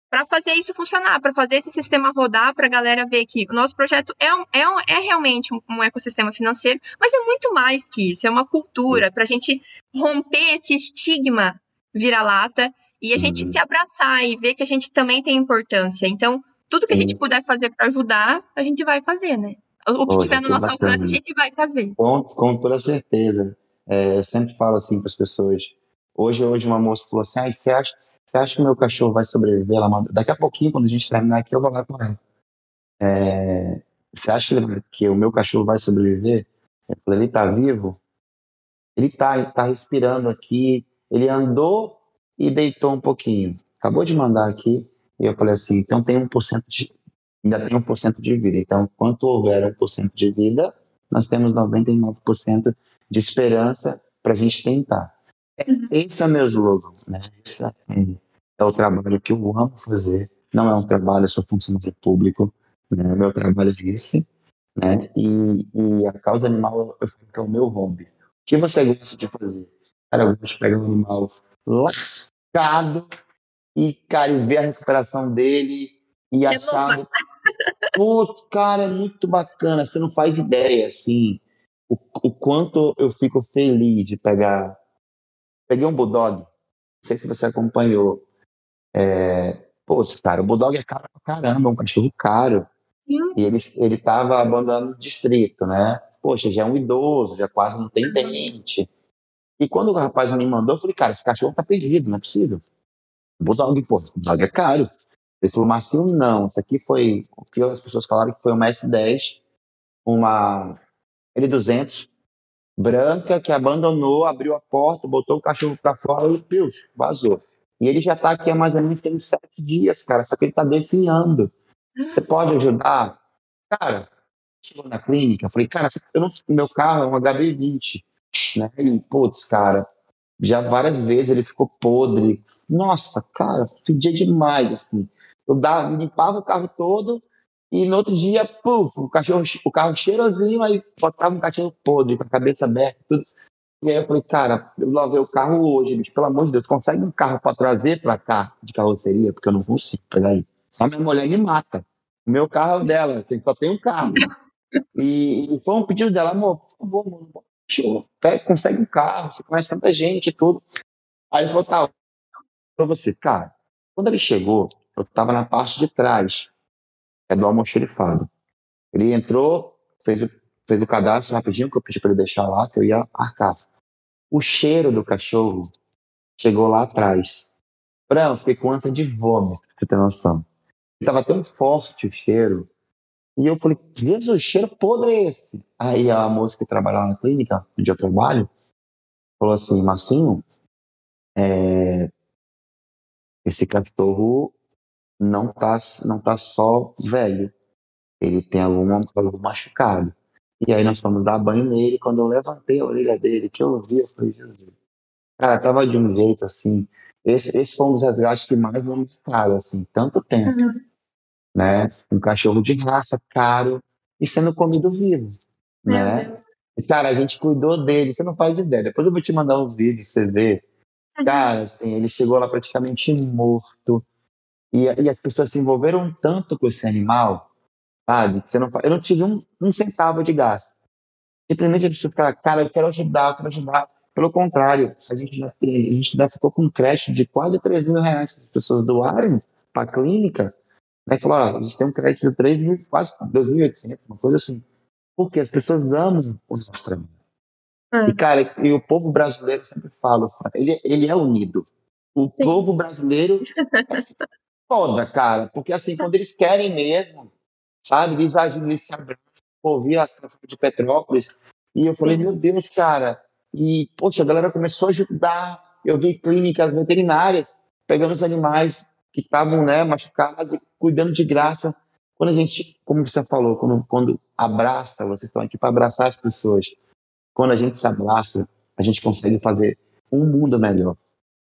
para fazer isso funcionar, para fazer esse sistema rodar, para a galera ver que o nosso projeto é, um, é, um, é realmente um, um, ecossistema financeiro, mas é muito mais que isso, é uma cultura, para a gente romper esse estigma vira-lata e a gente uhum. se abraçar e ver que a gente também tem importância. Então, tudo que a gente puder fazer para ajudar, a gente vai fazer, né? O que Poxa, tiver no nosso bacana. alcance, a gente vai fazer. Com, com toda certeza. É, eu sempre falo assim para as pessoas. Hoje, hoje uma moça falou assim: ah, você acha, você acha que meu cachorro vai sobreviver? Ela. Daqui a pouquinho, quando a gente terminar aqui, eu vou lá com ela. É, você acha que o meu cachorro vai sobreviver? Eu falei: ele está vivo? Ele está, ele tá respirando aqui. Ele andou e deitou um pouquinho. Acabou de mandar aqui. E eu falei assim: então tem 1% de. Ainda tem 1% de vida. Então, quanto houver 1% de vida, nós temos 99% de esperança para a gente tentar. Uhum. Esse é o meu slogan, né? Esse é o trabalho que eu amo fazer. Não é um trabalho, eu sou funcionário público, né? Meu trabalho é esse, né? E, e a causa animal eu falo que é o meu hobby. O que você gosta de fazer? Cara, eu gosto de pegar um animal lascado e, cara, e ver a recuperação dele e é achar. Putz, cara, é muito bacana. Você não faz ideia, assim, o, o quanto eu fico feliz de pegar Peguei um Bulldog, não sei se você acompanhou. É, pô, cara, o Bulldog é caro pra caramba, é um cachorro caro. Sim. E ele, ele tava abandonando o distrito, né? Poxa, já é um idoso, já quase não tem dente. E quando o rapaz me mandou, eu falei, cara, esse cachorro tá perdido, não é possível. O Bulldog, pô, o Bulldog é caro. Ele falou, Marcinho, não, isso aqui foi, o que as pessoas falaram que foi uma S10, uma L200, branca que abandonou, abriu a porta, botou o cachorro para fora e pius, vazou. E ele já está aqui há mais ou menos tem sete dias, cara, só que ele está definhando. Você pode ajudar? Cara, chegou na clínica, falei, cara, eu não, meu carro é um HB20, né? E, putz, cara, já várias vezes ele ficou podre. Nossa, cara, fedia demais, assim. Eu dava, limpava o carro todo, e no outro dia, puf, o cachorro, o carro cheirosinho, aí botava um cachorro podre, com a cabeça aberta, tudo. E aí eu falei, cara, eu lavei o carro hoje, bicho, pelo amor de Deus, consegue um carro para trazer para cá de carroceria? Porque eu não consigo pegar aí. Só minha mulher me mata. O meu carro é dela, assim, só tem um carro. E, e foi um pedido dela, amor, por favor, mano, pega, consegue um carro, você conhece tanta gente e tudo. Aí ele falou, tá, pra você, cara, quando ele chegou, eu tava na parte de trás é do almoxerifado. Ele entrou, fez, fez o cadastro rapidinho, que eu pedi para ele deixar lá, que eu ia arcar. O cheiro do cachorro chegou lá atrás. Não, fiquei com ânsia de vômito, pra ter noção. Estava tão forte o cheiro. E eu falei, Jesus, cheiro podre é esse? Aí a moça que trabalha lá na clínica, onde eu trabalho, falou assim, Massinho, é, esse cachorro não tá, não tá só velho, ele tem algum, algum machucado. E aí nós fomos dar banho nele, quando eu levantei a orelha dele, que eu vi, eu falei, Jesus. Cara, tava de um jeito assim. Esse, esse foi um dos resgates que mais me marcaram, assim, tanto tempo. Uhum. Né? Um cachorro de raça, caro, e sendo comido vivo. Meu né? Deus. E, cara, a gente cuidou dele, você não faz ideia. Depois eu vou te mandar uns vídeos, você vê. Uhum. Cara, assim, ele chegou lá praticamente morto. E, e as pessoas se envolveram tanto com esse animal, sabe? Que você não, eu não tive um, um centavo de gasto. Simplesmente a pessoa fala, cara, eu quero ajudar, eu quero ajudar. Pelo contrário, a gente já, a gente já ficou com um creche de quase 3 mil reais que as pessoas doaram para a clínica, Aí falou, ó, a gente tem um crédito de 3 mil, quase 2.800, uma coisa assim. Porque as pessoas amam o nosso trabalho. E, cara, e o povo brasileiro sempre fala, ele, ele é unido. O Sim. povo brasileiro é (laughs) foda, cara. Porque, assim, quando eles querem mesmo, sabe, eles agem, eles se abraçam. Ouvi as canções de Petrópolis. E eu falei, meu Deus, cara. E, poxa, a galera começou a ajudar. Eu vi clínicas veterinárias pegando os animais que estavam né, machucados, cuidando de graça. Quando a gente, como você falou, quando, quando abraça, vocês estão aqui para abraçar as pessoas. Quando a gente se abraça, a gente consegue fazer um mundo melhor.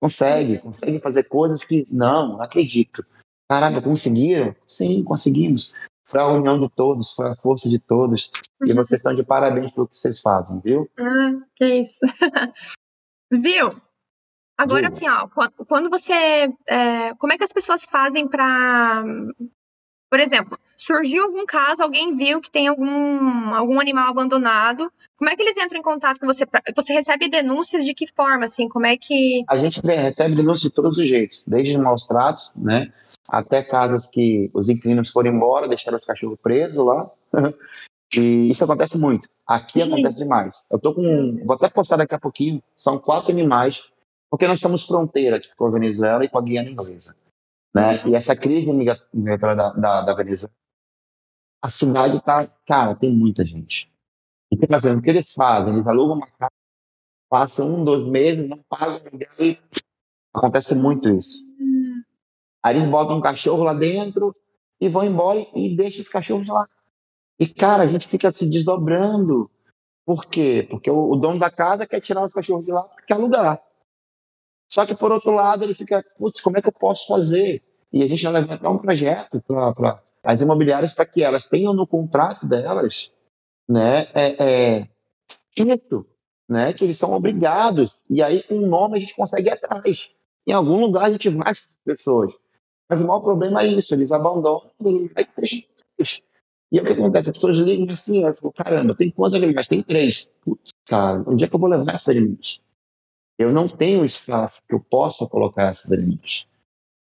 Consegue, consegue fazer coisas que, não, não acredito. Caraca, conseguiram? Sim, conseguimos. Foi a união de todos, foi a força de todos. E uhum. vocês estão de parabéns pelo que vocês fazem, viu? Ah, que isso. (laughs) viu? Agora, assim, ó, quando você. É, como é que as pessoas fazem para. Por exemplo, surgiu algum caso, alguém viu que tem algum, algum animal abandonado. Como é que eles entram em contato com você? Você recebe denúncias de que forma, assim? Como é que. A gente recebe denúncias de todos os jeitos, desde maus tratos, né? Até casas que os inquilinos foram embora, deixaram os cachorros presos lá. (laughs) E isso acontece muito. Aqui Sim. acontece demais. Eu tô com. Vou até postar daqui a pouquinho. São quatro animais porque nós somos fronteira com a Venezuela e com a Guiana Inglesa. Né? E essa crise migratória da, da, da Venezuela, a cidade está, cara, tem muita gente. Então, tá o que eles fazem? Eles alugam uma casa, passam um, dois meses, não pagam ninguém. Acontece muito isso. Aí eles botam um cachorro lá dentro e vão embora e deixam os cachorros lá. E, cara, a gente fica se desdobrando. Por quê? Porque o, o dono da casa quer tirar os cachorros de lá porque quer alugar. Só que, por outro lado, ele fica, putz, como é que eu posso fazer? E a gente já levantar um projeto para as imobiliárias para que elas tenham no contrato delas né, é, é, né, que eles são obrigados. E aí, com o nome, a gente consegue ir atrás. Em algum lugar, a gente vai com pessoas. Mas o maior problema é isso, eles abandonam e aí E o que acontece? As pessoas ligam assim, elas falam, caramba, tem quantos animais? Tem três. Putz, cara, onde é que eu vou levar esses animais? Eu não tenho espaço que eu possa colocar esses alimentos.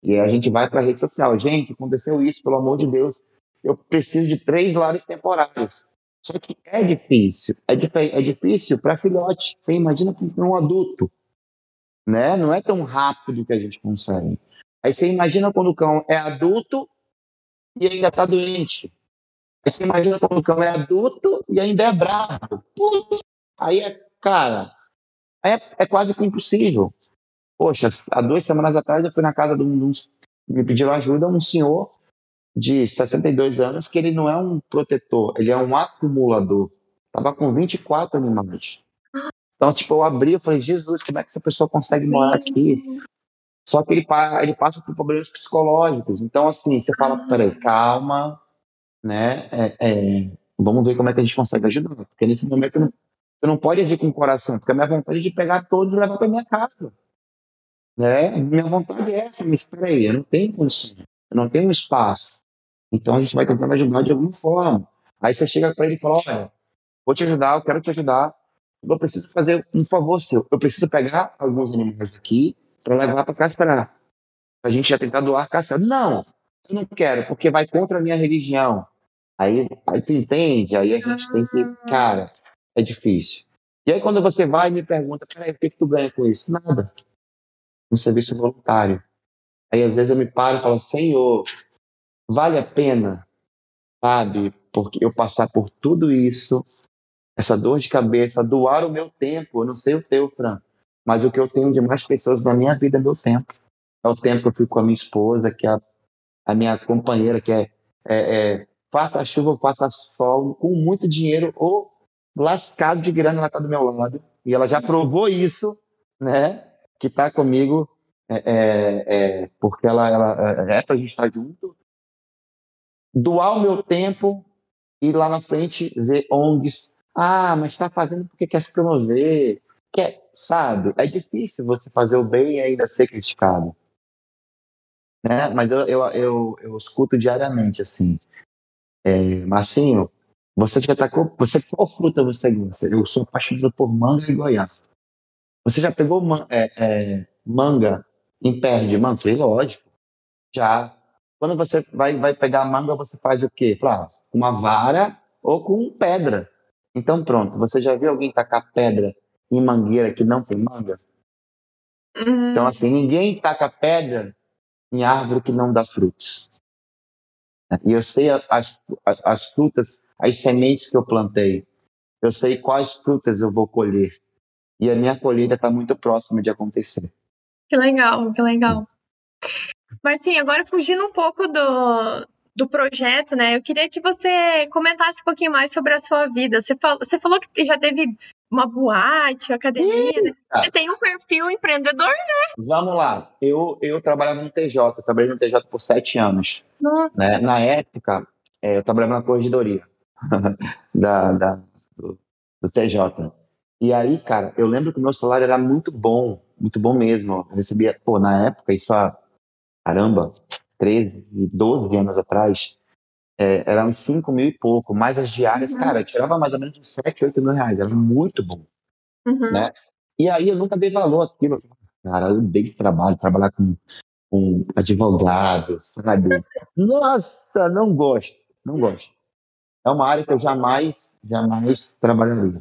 E a gente vai para a rede social. Gente, aconteceu isso, pelo amor de Deus. Eu preciso de três lares temporários. Só que é difícil. É, é difícil para filhote. Você imagina para um adulto. Né? Não é tão rápido que a gente consegue. Aí você imagina quando o cão é adulto e ainda está doente. Aí você imagina quando o cão é adulto e ainda é bravo. Putz, aí é, cara, é, é quase que impossível. Poxa, há duas semanas atrás eu fui na casa de um, de um me pediram ajuda um senhor de 62 anos que ele não é um protetor, ele é um acumulador. Tava com 24 animais. Então, tipo, eu abri e falei, Jesus, como é que essa pessoa consegue morar aqui? Só que ele, ele passa por problemas psicológicos. Então, assim, você fala, ah. peraí, calma, né? É, é, vamos ver como é que a gente consegue ajudar. Porque nesse momento não, você não pode agir com o coração, porque a minha vontade é de pegar todos e levar para minha casa. Né? Minha vontade é essa, mas espera aí, eu não tenho condição, eu não tenho espaço. Então a gente vai tentando ajudar de alguma forma. Aí você chega para ele e fala: Olha, vou te ajudar, eu quero te ajudar. Eu preciso fazer um favor seu. Eu preciso pegar alguns animais aqui para levar para castrar. A gente já tentar doar castrado. Não, eu não quero, porque vai contra a minha religião. Aí, aí tu entende? Aí a gente tem que, cara, é difícil. E aí quando você vai e me pergunta, o que, que tu ganha com isso? Nada. Um serviço voluntário. Aí às vezes eu me paro e falo, Senhor, vale a pena, sabe? Porque eu passar por tudo isso, essa dor de cabeça, doar o meu tempo, eu não sei o teu, Fran, mas o que eu tenho de mais pessoas na minha vida é meu tempo. É o tempo que eu fico com a minha esposa, que é a, a minha companheira, que é, é, é faça chuva, faça sol, com muito dinheiro ou lascado de grana, ela está do meu lado. E ela já provou isso, né? Que está comigo, é, é, é, porque ela, ela é, é para a gente estar junto. Doar o meu tempo e lá na frente ver ONGs. Ah, mas está fazendo porque quer se promover. Quer, sabe? É difícil você fazer o bem e ainda ser criticado. Né? Mas eu, eu, eu, eu escuto diariamente assim. É, Marcinho, você já tacou? Você qual fruta você gosta? Eu sou apaixonado por manga e goiás. Você já pegou man, é, é, manga em pé de manga? Lógico. Já. Quando você vai, vai pegar a manga, você faz o quê? Fala, com uma vara ou com pedra. Então pronto, você já viu alguém tacar pedra em mangueira que não tem manga? Uhum. Então assim, ninguém taca pedra em árvore que não dá frutos. E eu sei as, as, as frutas, as sementes que eu plantei. Eu sei quais frutas eu vou colher. E a minha colheita está muito próxima de acontecer. Que legal, que legal. Mas sim, agora fugindo um pouco do, do projeto, né? Eu queria que você comentasse um pouquinho mais sobre a sua vida. Você, fal, você falou que já teve uma boate, academia. Né? Você tem um perfil empreendedor, né? Vamos lá. Eu, eu trabalhava no TJ, eu trabalhei no TJ por sete anos. Nossa. Né? Na época, é, eu trabalhava na corregedoria (laughs) da, da, do, do TJ. E aí, cara, eu lembro que o meu salário era muito bom, muito bom mesmo. Eu recebia, pô, na época, isso há, caramba, 13, 12 anos atrás, é, eram 5 mil e pouco, mais as diárias, Uhum. cara, tirava mais ou menos uns 7, 8 mil reais, era muito bom, Uhum. né? E aí eu nunca dei valor àquilo. Cara, eu dei trabalho, trabalhar com, com advogado, sabe? (laughs) Nossa, não gosto, não gosto. É uma área que eu jamais, jamais trabalharia.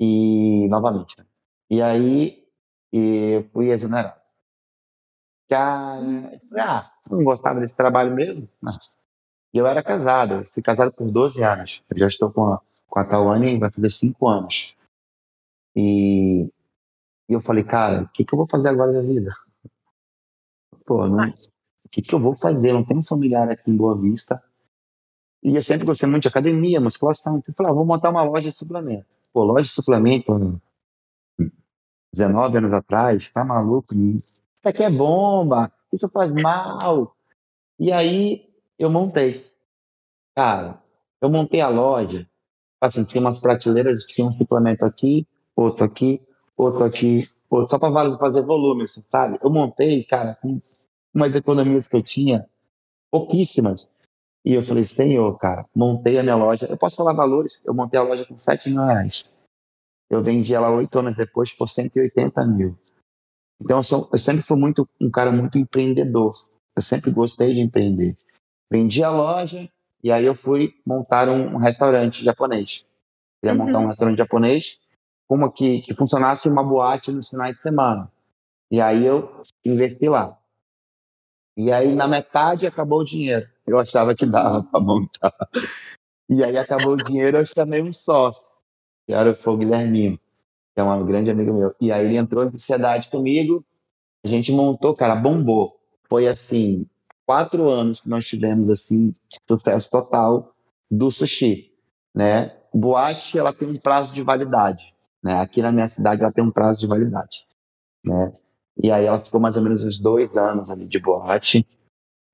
E, novamente, né? E aí, eu fui exonerado. Cara, eu falei, ah, não gostava desse trabalho mesmo? E eu era casado, eu fui casado por 12 anos. Eu já estou com a, com a Tawane, vai fazer 5 anos. E, e eu falei, cara, o que, que eu vou fazer agora da vida? Pô, não, o que, que eu vou fazer? Eu não tenho familiar aqui em Boa Vista. E eu sempre gostei muito de academia, musculação. Então eu falei, ah, vou montar uma loja de suplemento. Pô, loja de suplemento, 19 anos atrás, tá maluco? Isso aqui é bomba, isso faz mal. E aí eu montei. Cara, eu montei a loja, assim, tinha umas prateleiras, tinha um suplemento aqui, outro aqui, outro aqui, outro, só para fazer volume, assim, sabe? Eu montei, cara, com umas economias que eu tinha, pouquíssimas. E eu falei, senhor, cara, montei a minha loja. Eu posso falar valores? Eu montei a loja com 7 mil reais. Eu vendi ela oito anos depois por 180 mil. Então, eu, sou, eu sempre fui muito um cara muito empreendedor. Eu sempre gostei de empreender. Vendi a loja e aí eu fui montar um, um restaurante japonês. Queria Uhum. montar um restaurante japonês como que, que funcionasse uma boate nos finais de semana. E aí eu investi lá. E aí, na metade, acabou o dinheiro. Eu achava que dava para montar. E aí, acabou o dinheiro, eu chamei um sócio, que era o Guilherminho, é um grande amigo meu. E aí, ele entrou em sociedade comigo, a gente montou, cara, bombou. Foi assim, quatro anos que nós tivemos, assim, sucesso total do sushi, né? Boate, ela tem um prazo de validade, né? Aqui na minha cidade, ela tem um prazo de validade, né? E aí ela ficou mais ou menos uns dois anos ali de boate.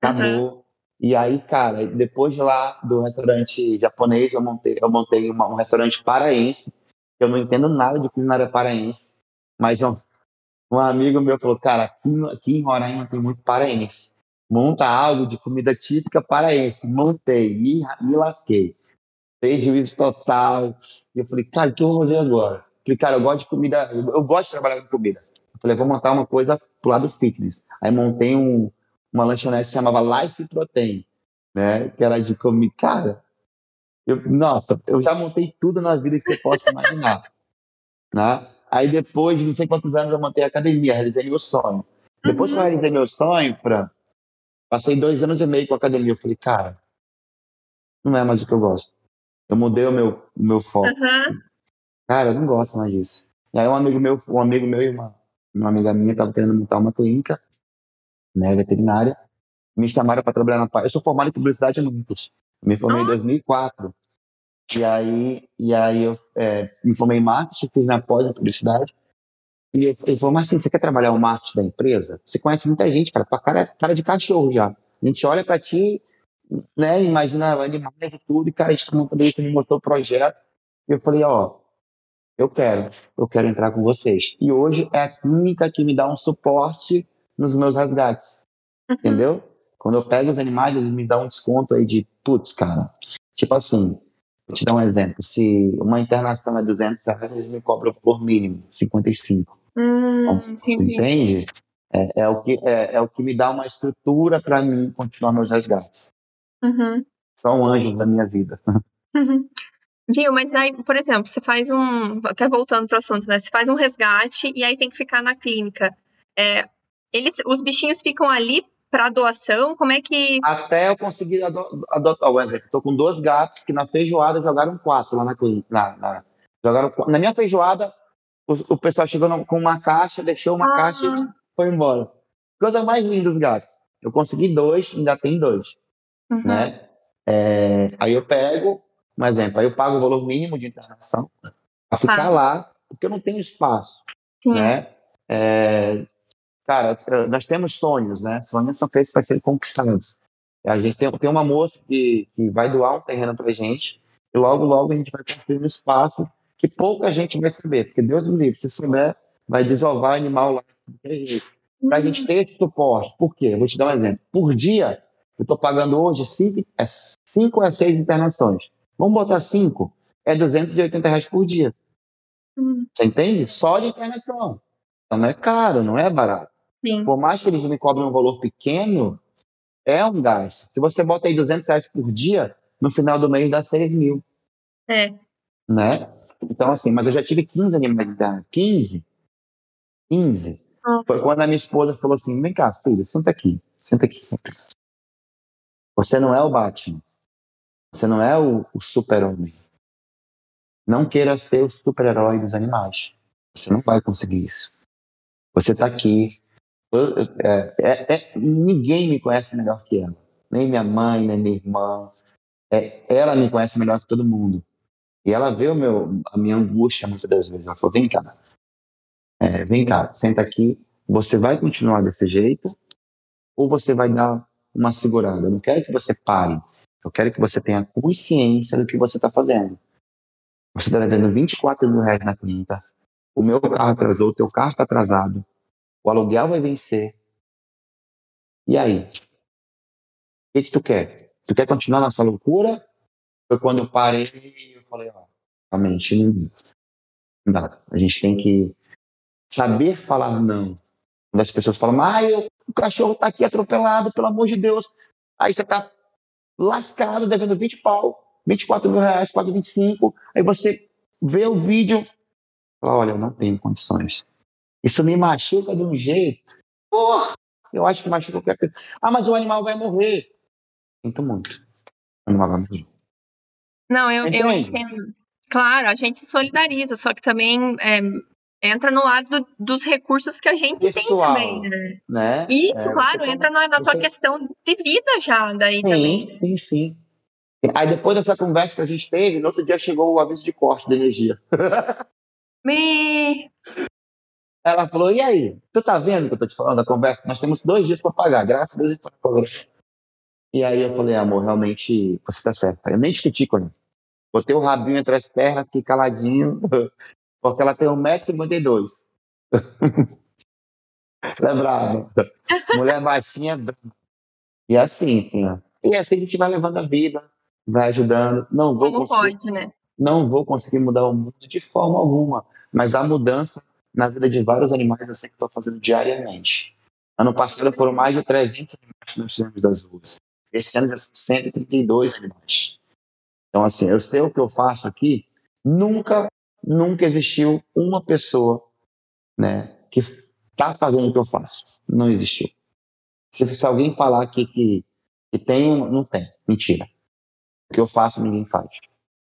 Acabou. E aí, cara, depois de lá do restaurante japonês, eu montei, eu montei uma, um restaurante paraense. Eu não entendo nada de culinária paraense, mas um, um amigo meu falou, cara, aqui, aqui em Roraima tem muito paraense. Monta algo de comida típica paraense. Montei, me, me lasquei. Prejuízo total. E eu falei, cara, o que eu vou fazer agora? Falei, cara, eu gosto de comida, eu, gosto de trabalhar com comida. Eu falei, vou montar uma coisa pro lado fitness. Aí montei um, uma lanchonete que chamava Life Protein, né? Que era de comida. Cara, eu, nossa, eu já montei tudo na vida que você possa (laughs) imaginar. né? Aí depois de não sei quantos anos eu montei a academia, realizei meu sonho. Depois que eu realizei meu sonho, Fran, passei dois anos e meio com a academia. Eu falei, cara, não é mais o que eu gosto. Eu mudei o meu, o meu foco. Uhum. Cara, eu não gosto mais disso. E aí um amigo meu, um amigo meu e uma, uma amiga minha estavam querendo montar uma clínica, né, veterinária. Me chamaram para trabalhar na parte. Eu sou formado em publicidade há muitos. Me formei em 2004. E aí, e aí eu é, me formei em marketing, fiz minha pós em publicidade. E ele falou, mas assim, você quer trabalhar o marketing da empresa? Você conhece muita gente, cara. Tua cara é cara de cachorro já. A gente olha para ti, né, imagina animais e tudo, e cara, a gente tá montando isso, me mostrou o projeto. E eu falei, ó, eu quero, eu quero entrar com vocês. E hoje é a clínica que me dá um suporte nos meus resgates, Uhum. entendeu? Quando eu pego os animais, eles me dão um desconto aí de, putz, cara, tipo assim, vou te dar um exemplo, se uma internação é 200 reais, eles me cobram por mínimo, 55. Hum, Então, entende? É, é, o, que, é, é o que me dá uma estrutura para mim continuar meus resgates. Uhum. São anjos da minha vida. (laughs) Uhum. Viu, mas aí, por exemplo, você faz um. Até voltando para o assunto, né? Você faz um resgate e aí tem que ficar na clínica. É, eles, os bichinhos ficam ali para doação? Como é que. Até eu conseguir adotar. O exemplo, estou com dois gatos que na feijoada jogaram quatro lá na clínica. Na, na, jogaram, na minha feijoada, o, o pessoal chegou com uma caixa, deixou uma ah. caixa e foi embora. Coisa mais linda os gatos. Eu consegui dois, ainda tem dois. Uhum. Né? É, aí eu pego, um exemplo, aí eu pago o valor mínimo de internação para ficar ah. lá, porque eu não tenho espaço. Sim. Né? É, cara, nós temos sonhos, né? Sonhos são feitos para serem conquistados. A gente tem, tem uma moça que, que vai doar um terreno para gente e logo, logo a gente vai construir um espaço que pouca gente vai saber, porque Deus me livre, se souber, vai desovar animal lá. Para a gente ter esse suporte. Por quê? Eu vou te dar um exemplo. Por dia, eu estou pagando hoje 5 é cinco a 6 internações. Vamos botar 5? É 280 reais por dia. Hum. Você entende? Só de internação. Então não é caro, não é barato. Sim. Por mais que eles me cobrem um valor pequeno, é um gasto. Se você bota aí 200 reais por dia, no final do mês dá 6 mil. É. Né? Então, assim, mas eu já tive 15 animais de 15. 15. Ah. Foi quando a minha esposa falou assim: vem cá, filha, senta aqui. Senta aqui. Senta aqui. Você não é o Batman. Você não é o, o super-homem. Não queira ser o super-herói dos animais. Você não vai conseguir isso. Você está aqui. É, é, é, ninguém me conhece melhor que ela. Nem minha mãe, nem minha irmã. É, ela me conhece melhor que todo mundo. E ela vê o meu, a minha angústia muitas das vezes. Ela falou: vem cá, é, vem cá, senta aqui. Você vai continuar desse jeito ou você vai dar uma segurada. Eu não quero que você pare. Eu quero que você tenha consciência do que você está fazendo. Você está devendo 24 mil reais na clínica. O meu carro atrasou, o teu carro está atrasado. O aluguel vai vencer. E aí? O que, que tu quer? Tu quer continuar nessa loucura? Foi quando eu parei e eu falei, ó, realmente não dá. A gente tem que saber falar não. Quando as pessoas falam, ah, eu o cachorro tá aqui atropelado, pelo amor de Deus. Aí você tá lascado, devendo 20 pau, 24 mil reais, paga 25. Aí você vê o vídeo, fala, olha, eu não tenho condições. Isso me machuca de um jeito. Porra, eu acho que machuca qualquer coisa. Ah, mas o animal vai morrer. Sinto muito. O animal vai morrer. Não, eu, eu entendo. Claro, a gente se solidariza, só que também é, entra no lado dos recursos que a gente Pessoal, tem também, né? né? Isso, é, claro, entra na, na você... tua questão de vida já daí sim, também. Sim, sim. Aí depois dessa conversa que a gente teve, no outro dia chegou o aviso de corte de energia. Me... Ela falou, e aí? Tu tá vendo que eu tô te falando da conversa? Nós temos dois dias para pagar, graças a Deus a. E aí eu falei, amor, realmente você tá certo. Eu nem te critico, né? Botei o rabinho entre as pernas, fiquei caladinho. (laughs) Porque ela tem 1,52m. (laughs) ela é brava. Mulher baixinha, E é assim. E assim a gente vai levando a vida, vai ajudando. Não vou Como conseguir, pode, né? Não vou conseguir mudar o mundo de forma alguma, mas a mudança na vida de vários animais sei que estou fazendo diariamente. Ano passado foram mais de 300 animais que nós tivemos das ruas. Esse ano já são 132 animais. Então, assim, eu sei o que eu faço aqui. Nunca nunca existiu uma pessoa né, que está fazendo o que eu faço. Não existiu. Se, se alguém falar aqui que, que tem, não tem. Mentira. O que eu faço, ninguém faz.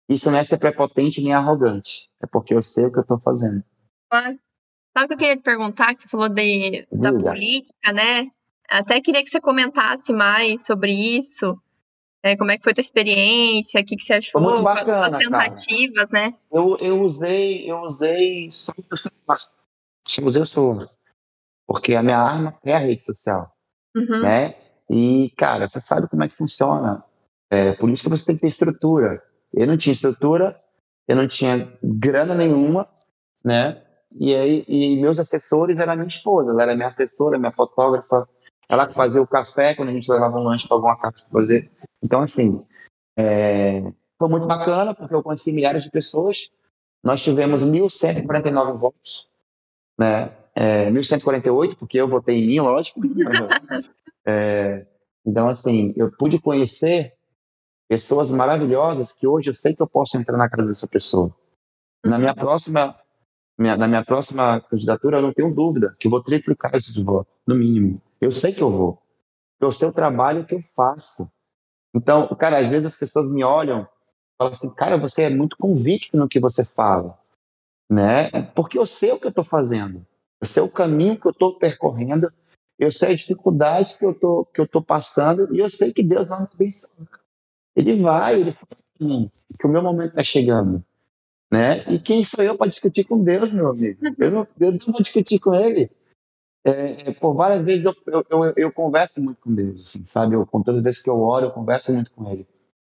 Isso não é ser prepotente nem arrogante. É porque eu sei o que eu estou fazendo. Sabe o que eu queria te perguntar? Que você falou de, da política, né? Até queria que você comentasse mais sobre isso. É, como é que foi a tua experiência? O que, que você achou? Foi muito bacana, suas tentativas, cara. né? Eu, eu usei, eu usei só eu usei o celular. Porque a minha arma é a rede social. Uhum. Né? E, cara, você sabe como é que funciona. É, por isso que você tem que ter estrutura. Eu não tinha estrutura, eu não tinha grana nenhuma, né? E aí, e meus assessores eram minha esposa, ela era minha assessora, minha fotógrafa, ela que fazia o café quando a gente levava um lanche para alguma casa fazer. Então, assim, é, foi muito bacana, porque eu conheci milhares de pessoas. Nós tivemos 1.149 votos, né? É, 1148, porque eu votei em mim, lógico. (laughs) é, então, assim, eu pude conhecer pessoas maravilhosas que hoje eu sei que eu posso entrar na casa dessa pessoa. Na minha próxima, minha, na minha próxima candidatura, eu não tenho dúvida que eu vou triplicar esses votos, no mínimo. Eu sei que eu vou. Eu sei o trabalho que eu faço. Então, cara, às vezes as pessoas me olham e falam assim, cara, você é muito convicto no que você fala, né? Porque eu sei o que eu estou fazendo. Eu sei o caminho que eu estou percorrendo. Eu sei as dificuldades que eu tô, que eu tô passando e eu sei que Deus vai me abençoar. Ele vai, ele fala que o meu momento está chegando. Né? E quem sou eu para discutir com Deus, meu amigo? Eu não, eu não vou discutir com ele. É, é, por várias vezes eu, eu, eu, eu, converso muito com Deus, assim, sabe? Eu, com todas as vezes que eu oro, eu converso muito com Ele.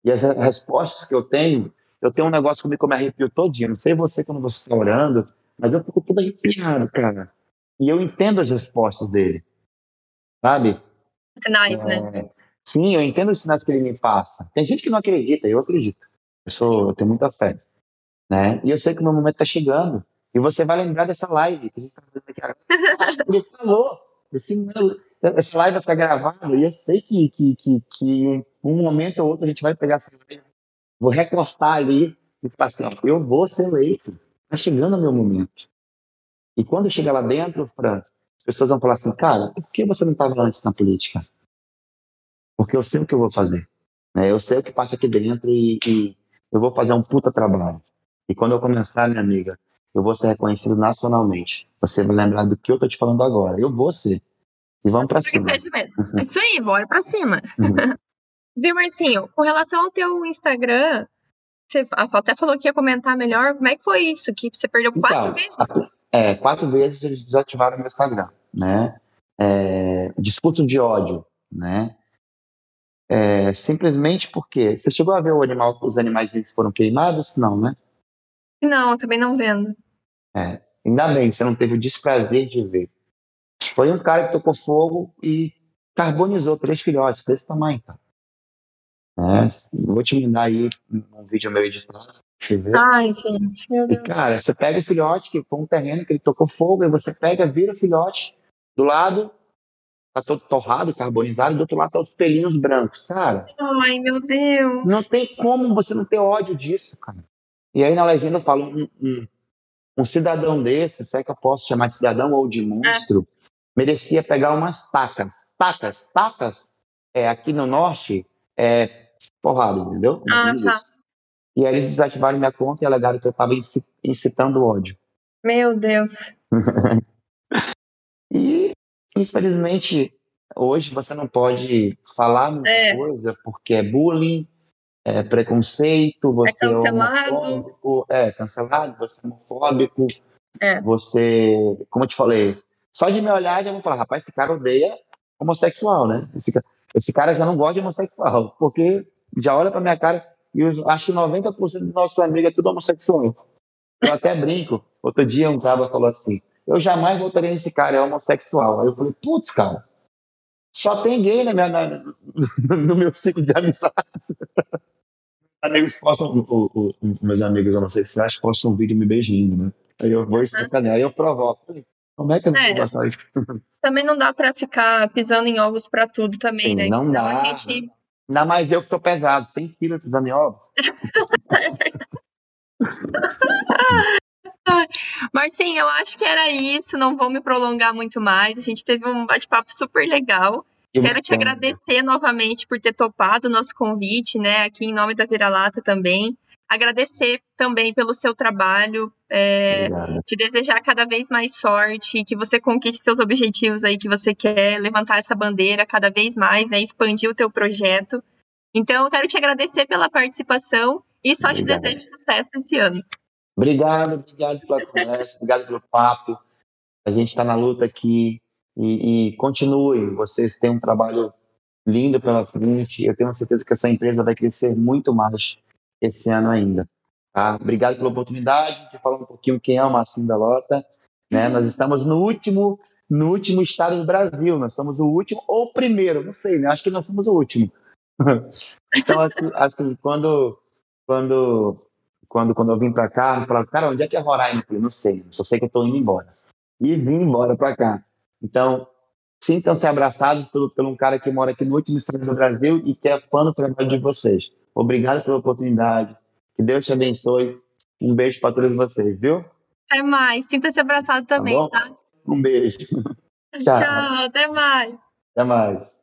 E as respostas que eu tenho, eu tenho um negócio comigo que eu me arrepio todo dia. Não sei você quando você está orando, mas eu fico todo arrepiado, cara. E eu entendo as respostas dele, sabe? Sinais, né? é, né? Sim, eu entendo os sinais que ele me passa. Tem gente que não acredita, eu acredito. Eu, sou, eu tenho muita fé. Né? E eu sei que o meu momento está chegando. E você vai lembrar dessa live que a gente está fazendo aqui agora. (laughs) Ele falou. Essa live vai ficar gravada e eu sei que, que, que, que um momento ou outro a gente vai pegar essa live, vou recortar ali e falar assim: ó, eu vou ser eleito. Está chegando o meu momento. E quando chegar lá dentro, Fran, as pessoas vão falar assim: cara, por que você não estava antes na política? Porque eu sei o que eu vou fazer. Né? Eu sei o que passa aqui dentro e, e eu vou fazer um puta trabalho. E quando eu começar, minha amiga, eu vou ser reconhecido nacionalmente. Você vai lembrar do que eu tô te falando agora. Eu vou ser. E vamos para cima. Uhum. Isso aí, bora para cima. Uhum. (laughs) Viu, Marcinho? Com relação ao teu Instagram, você até falou que ia comentar melhor. Como é que foi isso? Que você perdeu quatro então, vezes? É, quatro vezes eles desativaram meu Instagram, né? É, discurso de ódio, né? É, simplesmente porque você chegou a ver o animal, os animais que foram queimados? Não, né? Não, acabei não vendo. É, ainda bem, você não teve o desprazer de ver. Foi um cara que tocou fogo e carbonizou três filhotes desse tamanho, cara. É, vou te mandar aí um vídeo meu editado. Ai, gente, meu Deus. E, cara, você pega o filhote, que foi um terreno que ele tocou fogo, e você pega, vira o filhote do lado, tá todo torrado, carbonizado, e do outro lado tá os pelinhos brancos, cara. Ai, meu Deus. Não tem como você não ter ódio disso, cara. E aí na legenda fala um, um, um cidadão desse, se é que eu posso chamar de cidadão ou de monstro, é. merecia pegar umas tacas. Tacas, tacas, é, aqui no norte, é porrada, entendeu? Ah, tá. E aí eles desativaram minha conta e alegaram que eu estava incitando ódio. Meu Deus. (laughs) e, infelizmente, hoje você não pode falar muita é. coisa porque é bullying, é preconceito, você é cancelado. homofóbico, é cancelado, você é homofóbico, é. você, como eu te falei, só de me olhar já vou falar, rapaz, esse cara odeia homossexual, né? Esse, esse cara já não gosta de homossexual, porque já olha pra minha cara e eu acho que 90% dos nossos amigos é tudo homossexual. Eu até brinco. Outro dia um cara falou assim: Eu jamais votaria nesse cara, é homossexual. Aí eu falei: Putz, cara, só tem gay na minha, na, no meu ciclo de amizades. amigos postam, o, o, meus amigos homossexuais postam um vídeo me beijando, né? Aí eu vou sacanear, aí eu provoco. Como é que eu não é, vou gostar disso? Também não dá pra ficar pisando em ovos pra tudo também, Sim, né? Não Senão dá. a gente. Ainda mais eu que tô pesado, 100 quilos pisando em ovos. (laughs) (laughs) Marcinho, eu acho que era isso. Não vou me prolongar muito mais. A gente teve um bate-papo super legal. Que Quero te agradecer novamente por ter topado o nosso convite, né? Aqui em nome da Vira-Lata também. Agradecer também pelo seu trabalho, é, te desejar cada vez mais sorte, que você conquiste seus objetivos aí que você quer, levantar essa bandeira cada vez mais, né? Expandir o teu projeto. Então, eu quero te agradecer pela participação e só Obrigado. te desejo sucesso esse ano. Obrigado, obrigado pela (laughs) conversa, obrigado pelo papo. A gente está na luta aqui e, e continue. Vocês têm um trabalho lindo pela frente. Eu tenho certeza que essa empresa vai crescer muito mais esse ano ainda. Tá? Obrigado pela oportunidade de falar um pouquinho quem é o Marcinho da Lota. Né? Nós estamos no último, no último estado do Brasil. Nós somos o último ou o primeiro, não sei, né? Acho que nós somos o último. (laughs) então, assim, assim, quando, quando quando, quando eu vim para cá, eu falava, cara, onde é que é Roraima? Eu falei, não sei, só sei que eu estou indo embora. e vim embora para cá. Então, sintam-se abraçados pelo, pelo um cara que mora aqui no último estado do Brasil e que é fã do trabalho de vocês. Obrigado pela oportunidade. Que Deus te abençoe. Um beijo para todos vocês, viu? Até mais. Sinta-se abraçado também, tá? tá? Um beijo. (laughs) Tchau. Tchau, até mais. Até mais.